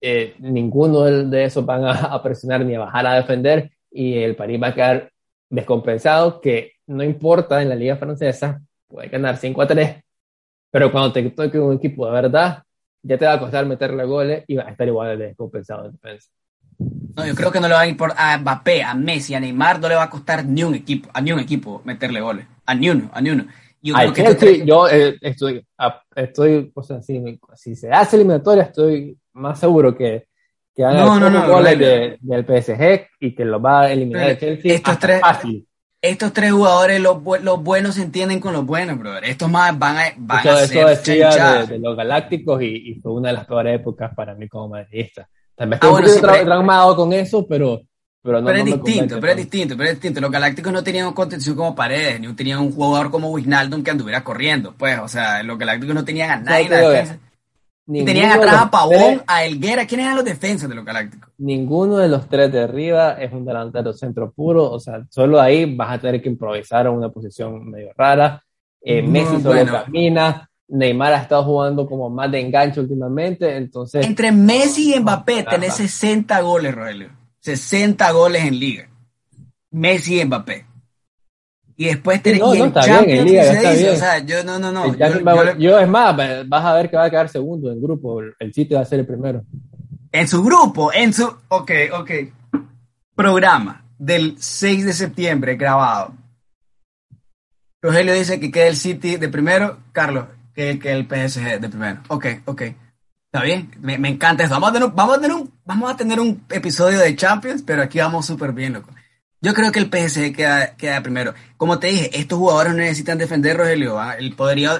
Speaker 2: Eh, ninguno de, esos van a, presionar ni a bajar a defender y el París va a quedar descompensado, que no importa en la liga francesa, puede ganar 5 a 3, pero cuando te toque un equipo de verdad, ya te va a costar meterle goles y va a estar igual de descompensado en defensa.
Speaker 1: No, yo creo que no le va a importar a Mbappé, a Messi, a Neymar, no le va a costar ni un equipo, a ni un equipo meterle goles. A ni uno, a ni uno.
Speaker 2: Yo, yo eh, estoy, estoy, o sea, si, si, se hace eliminatoria, estoy más seguro que, que van no, no, no, goles del PSG y que los va a eliminar el Chelsea.
Speaker 1: Estos tres, fácil. estos tres jugadores, los, los, buenos se entienden con los buenos, brother. Estos más van a, van a ser
Speaker 2: decía de, los Galácticos y, y, fue una de las peores épocas para mí como madridista. También ah, estoy ah, traumado con eso, pero, pero no.
Speaker 1: Pero es distinto, pero es distinto, pero es distinto. Los Galácticos no tenían un contención como Paredes, ni tenían un jugador como Wijnaldum que anduviera corriendo, pues, o sea, los Galácticos no tenían a nadie en la defensa. Y tenían atrás a Pavón, a Elguera. ¿Quiénes eran los defensas de los Galácticos?
Speaker 2: Ninguno de los tres de arriba es un delantero centro puro. O sea, solo ahí vas a tener que improvisar en una posición medio rara. eh, Messi solo camina, Neymar ha estado jugando como más de enganche últimamente, entonces...
Speaker 1: Entre Messi y Mbappé tenés 60 goles, Rogelio. 60 goles en liga. Messi y Mbappé. Y después tenés
Speaker 2: no, no, bien, en liga está bien.
Speaker 1: O sea, yo no, no, no.
Speaker 2: Yo, es más, vas a ver que va a quedar segundo en el grupo, el sitio va a ser el primero.
Speaker 1: En su grupo, en su, ok, ok. Programa del 6 de septiembre grabado. Rogelio dice que queda el City de primero, Carlos, que, que el PSG de primero. Ok, ok. Está bien, me, me encanta eso. Vamos a, tener, vamos, a tener un, vamos a tener un episodio de Champions, pero aquí vamos súper bien, loco. Yo creo que el PSG queda, queda, primero. Como te dije, estos jugadores no necesitan defender, Rogelio. El poderío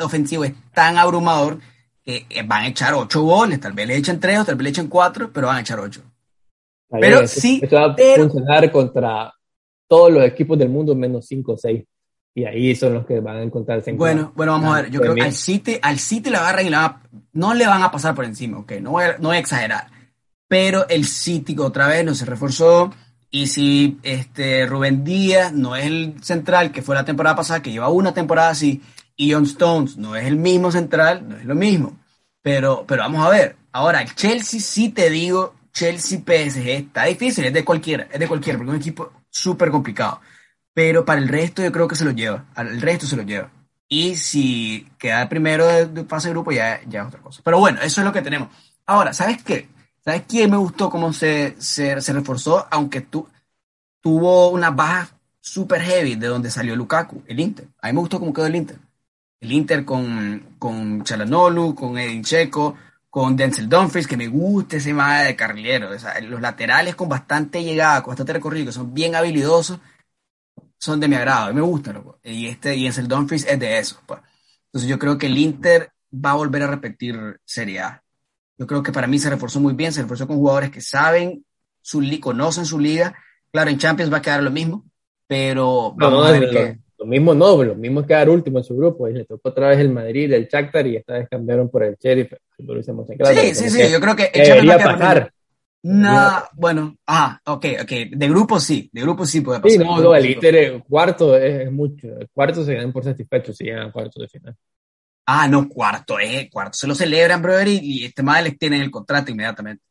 Speaker 1: ofensivo es tan abrumador que eh, van a echar ocho goles. Tal vez le echen tres o tal vez le echen cuatro, pero van a echar ocho.
Speaker 2: pero sí. Eso va a funcionar contra todos los equipos del mundo menos cinco o seis. Y ahí son los que van a encontrarse en
Speaker 1: Bueno, bueno, vamos a ver. Yo creo que al City, al City la agarran y la no le van a pasar por encima, ok. No voy, a, no voy a exagerar. Pero el City otra vez no se reforzó. Y si este Rubén Díaz no es el central que fue la temporada pasada, que lleva una temporada así, y John Stones no es el mismo central, no es lo mismo. Pero, pero vamos a ver. Ahora, el Chelsea sí te digo, Chelsea PSG está difícil, es de cualquiera, es de cualquiera, porque es un equipo súper complicado. Pero para el resto yo creo que se lo lleva, el resto se lo lleva. Y si queda primero de, fase de grupo ya, ya es otra cosa. Pero bueno, eso es lo que tenemos. Ahora, ¿sabes qué? ¿Sabes quién me gustó cómo se, se, se reforzó? Aunque tu, tuvo una baja super heavy de donde salió Lukaku, el Inter. A mí me gustó cómo quedó el Inter el Inter con, con Chalanolu, con Edin Checo, con Denzel Dumfries, que me gusta ese más de carrilero. los laterales con bastante llegada, con bastante recorrido, que son bien habilidosos, son de mi agrado, me gustan. Y este y Denzel Dumfries es de esos. Pues. Entonces yo creo que el Inter va a volver a repetir Serie A. Yo creo que para mí se reforzó muy bien, se reforzó con jugadores que saben, su, conocen su liga. Claro, en Champions va a quedar lo mismo, pero vamos a ver
Speaker 2: lo mismo no, lo mismo es quedar último en su grupo. Y le tocó otra vez el Madrid, el Shakhtar y esta vez cambiaron por el Sheriff.
Speaker 1: sí, sí, sí, yo creo que debería pasar. No, bueno, ah, ok, ok, de grupo sí, de grupo sí puede pasar.
Speaker 2: Sí, no, no el Inter cuarto es, mucho, el cuarto se quedan por satisfechos si llegan a cuarto de final.
Speaker 1: Ah, no, cuarto, eh, cuarto, se lo celebran, brother, y, este mal les tienen el contrato inmediatamente.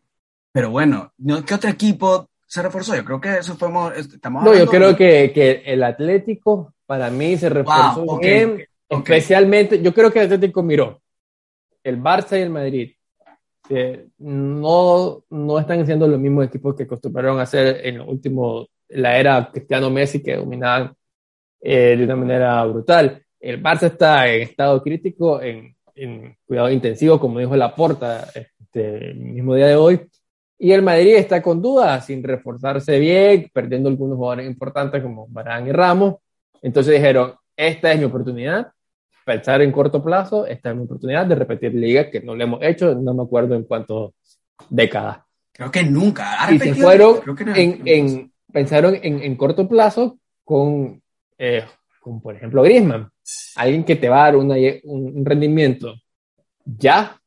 Speaker 1: Pero bueno, ¿qué otro equipo se reforzó? Yo creo que eso fuimos, estamos
Speaker 2: No, yo creo que, que el Atlético para mí se reforzó bien, especialmente, yo creo que el Atlético miró el Barça y el Madrid. no, no están siendo los mismos equipos que acostumbraron a hacer en los últimos, la era Cristiano Messi, que dominaban eh, de una manera brutal. El Barça está en estado crítico, en, en cuidado intensivo, como dijo Laporta este, mismo día de hoy. Y el Madrid está con dudas, sin reforzarse bien, perdiendo algunos jugadores importantes como Barán y Ramos. Entonces dijeron, esta es mi oportunidad, pensar en corto plazo, esta es mi oportunidad de repetir liga que no le hemos hecho, no me acuerdo en cuántas décadas.
Speaker 1: Creo que nunca.
Speaker 2: y se fueron, en, pensaron en, corto plazo con, eh, con, por ejemplo, Griezmann, alguien que te va a dar una, un rendimiento ya,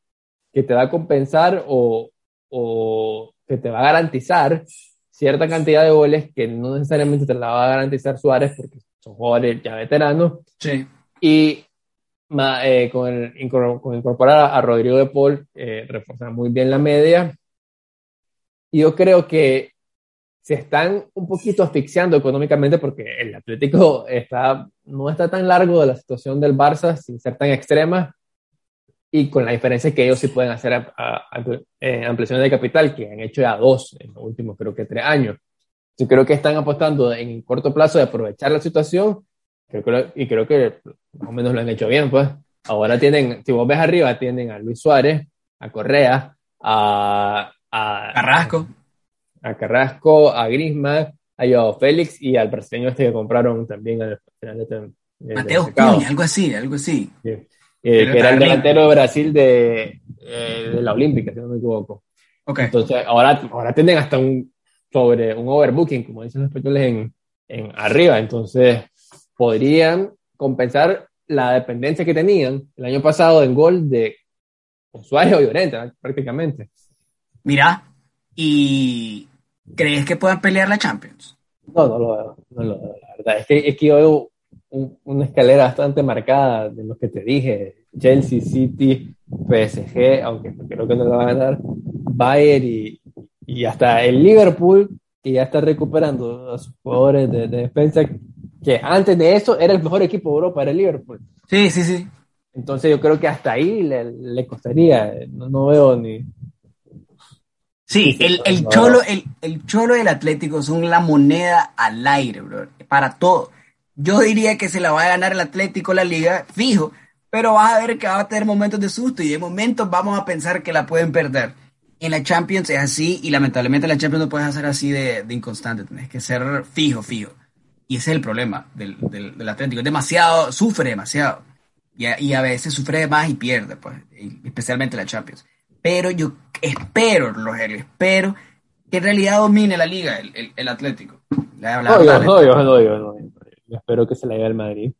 Speaker 2: que te va a compensar o, o que te va a garantizar cierta cantidad de goles que no necesariamente te la va a garantizar Suárez porque son jugadores ya veteranos.
Speaker 1: Sí.
Speaker 2: Y eh, con, incorporar a Rodrigo de Paul, eh, reforzar muy bien la media. Y yo creo que se están un poquito asfixiando económicamente porque el Atlético está, no está tan largo de la situación del Barça sin ser tan extrema y con la diferencia que ellos sí pueden hacer eh, ampliaciones de capital, que han hecho ya dos en los últimos creo que tres años. Yo creo que están apostando en corto plazo de aprovechar la situación y creo que más o menos lo han hecho bien, pues. Ahora tienen, si vos ves arriba, tienen a Luis Suárez, a Correa, a, a
Speaker 1: Carrasco,
Speaker 2: a Carrasco, a Grisman, a Joao Félix y al brasileño este que compraron también al final de,
Speaker 1: este, Mateo Cunha, algo así, algo así.
Speaker 2: Eh, que era el delantero de Brasil de, eh, de la Olímpica, si no me equivoco.
Speaker 1: Okay.
Speaker 2: Entonces, ahora, ahora tienen hasta un sobre un overbooking, como dicen los españoles, en, en arriba. Entonces, podrían compensar la dependencia que tenían el año pasado en gol de Suárez o Llorente, prácticamente.
Speaker 1: Mira, ¿y crees que puedan pelear la Champions?
Speaker 2: No, no lo veo. No lo veo la verdad es que, es que yo veo una escalera bastante marcada de lo que te dije. Chelsea, City, PSG, aunque creo que no lo va a ganar, Bayern y, y hasta el Liverpool, que ya está recuperando a sus jugadores de, defensa, que antes de eso era el mejor equipo de Europa, era el Liverpool.
Speaker 1: Sí, sí, sí.
Speaker 2: Entonces yo creo que hasta ahí le, costaría, no, no, veo ni...
Speaker 1: Sí, el, el, cholo, el, el cholo del Atlético son la moneda al aire, bro, para todo yo diría que se la va a ganar el Atlético la liga, fijo, pero vas a ver que va a tener momentos de susto y de momentos vamos a pensar que la pueden perder. En la Champions es así y lamentablemente en la Champions no puedes hacer así de, inconstante, tienes que ser fijo, fijo. Y ese es el problema del, del, Atlético, es demasiado, sufre demasiado. Y a, y a, veces sufre más y pierde, pues, especialmente la Champions. Pero yo espero, Rogelio, espero que en realidad domine la liga el, el, Atlético.
Speaker 2: no, espero que se la lleve al Madrid.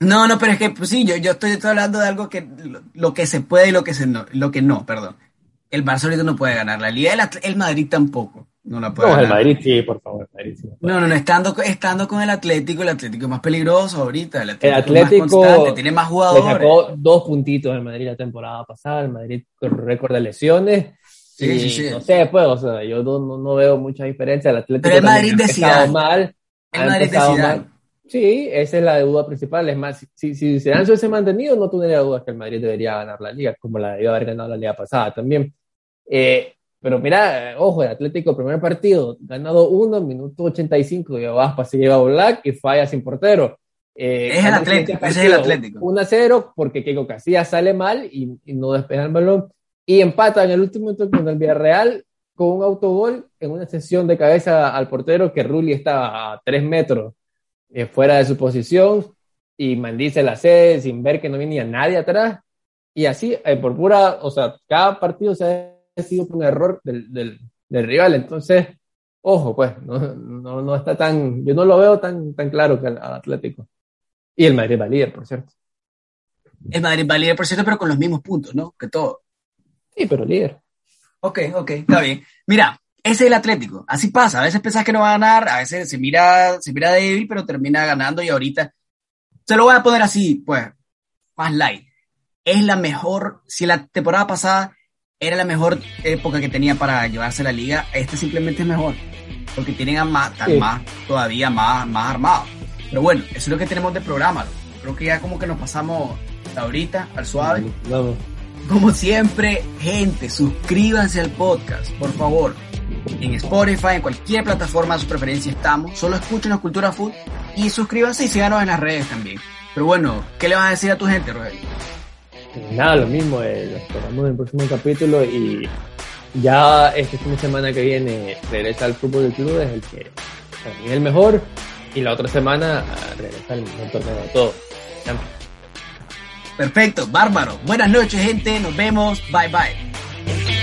Speaker 1: No, no, pero es que pues sí, yo, yo estoy, hablando de algo que lo, que se puede y lo que, se no, lo que no, perdón. El Barcelona no puede ganar la Liga, el, Madrid tampoco. No la puede
Speaker 2: no, el Madrid sí, por favor.
Speaker 1: no, no, no, estando, estando con el Atlético, el Atlético es más peligroso ahorita.
Speaker 2: El Atlético,
Speaker 1: más tiene más jugadores. Le
Speaker 2: sacó dos puntitos al Madrid la temporada pasada, el Madrid con récord de lesiones. Sí, sí, sí. No sé, pues, o sea, yo no, no, veo mucha diferencia. El Atlético
Speaker 1: Pero el Madrid decía
Speaker 2: mal el Madrid de Sí, esa es la duda principal. Es más, si, si se han hubiese mantenido, no tendría dudas que el Madrid debería ganar la liga, como la debió haber ganado la liga pasada también. Eh, pero mira, ojo, el Atlético, primer partido, ganado uno, minuto 85, y Aspa se lleva Black y falla sin portero.
Speaker 1: Eh, es el Atlético, es el Atlético.
Speaker 2: 1 a 0, porque Keiko Casillas sale mal y, y, no despeja el balón. Y empata en el último minuto con el Villarreal con un autogol en una sesión de cabeza al portero que Rulli estaba a tres metros eh, fuera de su posición y Mandice la sede sin ver que no venía nadie atrás. Y así, eh, por pura, o sea, cada partido se ha sido un error del, del, del rival. Entonces, ojo, pues, no, no, no, está tan, yo no lo veo tan, tan claro que al, Atlético. Y el Madrid va líder, por cierto.
Speaker 1: El Madrid va líder, por cierto, pero con los mismos puntos, ¿no? Que todo.
Speaker 2: Sí, pero líder.
Speaker 1: Ok, ok, está bien. Mira, ese es el Atlético. Así pasa. A veces pensás que no va a ganar, a veces se mira, se mira débil, pero termina ganando y ahorita se lo voy a poner así, pues, más light. Es la mejor, si la temporada pasada era la mejor época que tenía para llevarse la liga, este simplemente es mejor. Porque tienen a más, más todavía más, más armados. Pero bueno, eso es lo que tenemos de programa. Creo que ya como que nos pasamos ahorita al suave. Vamos. Como siempre, gente, suscríbanse al podcast, por favor. En Spotify, en cualquier plataforma de su preferencia estamos. Solo escuchen Cultura Food y suscríbanse y síganos en las redes también. Pero bueno, ¿qué le vas a decir a tu gente, Rogelio?
Speaker 2: Nada, lo mismo, eh, lo esperamos en el próximo capítulo y ya este fin de semana que viene regresa al fútbol del club, es el que es el mejor y la otra semana regresa el mejor torneo de todo.
Speaker 1: Perfecto, bárbaro. Buenas noches, gente. Nos vemos. Bye bye.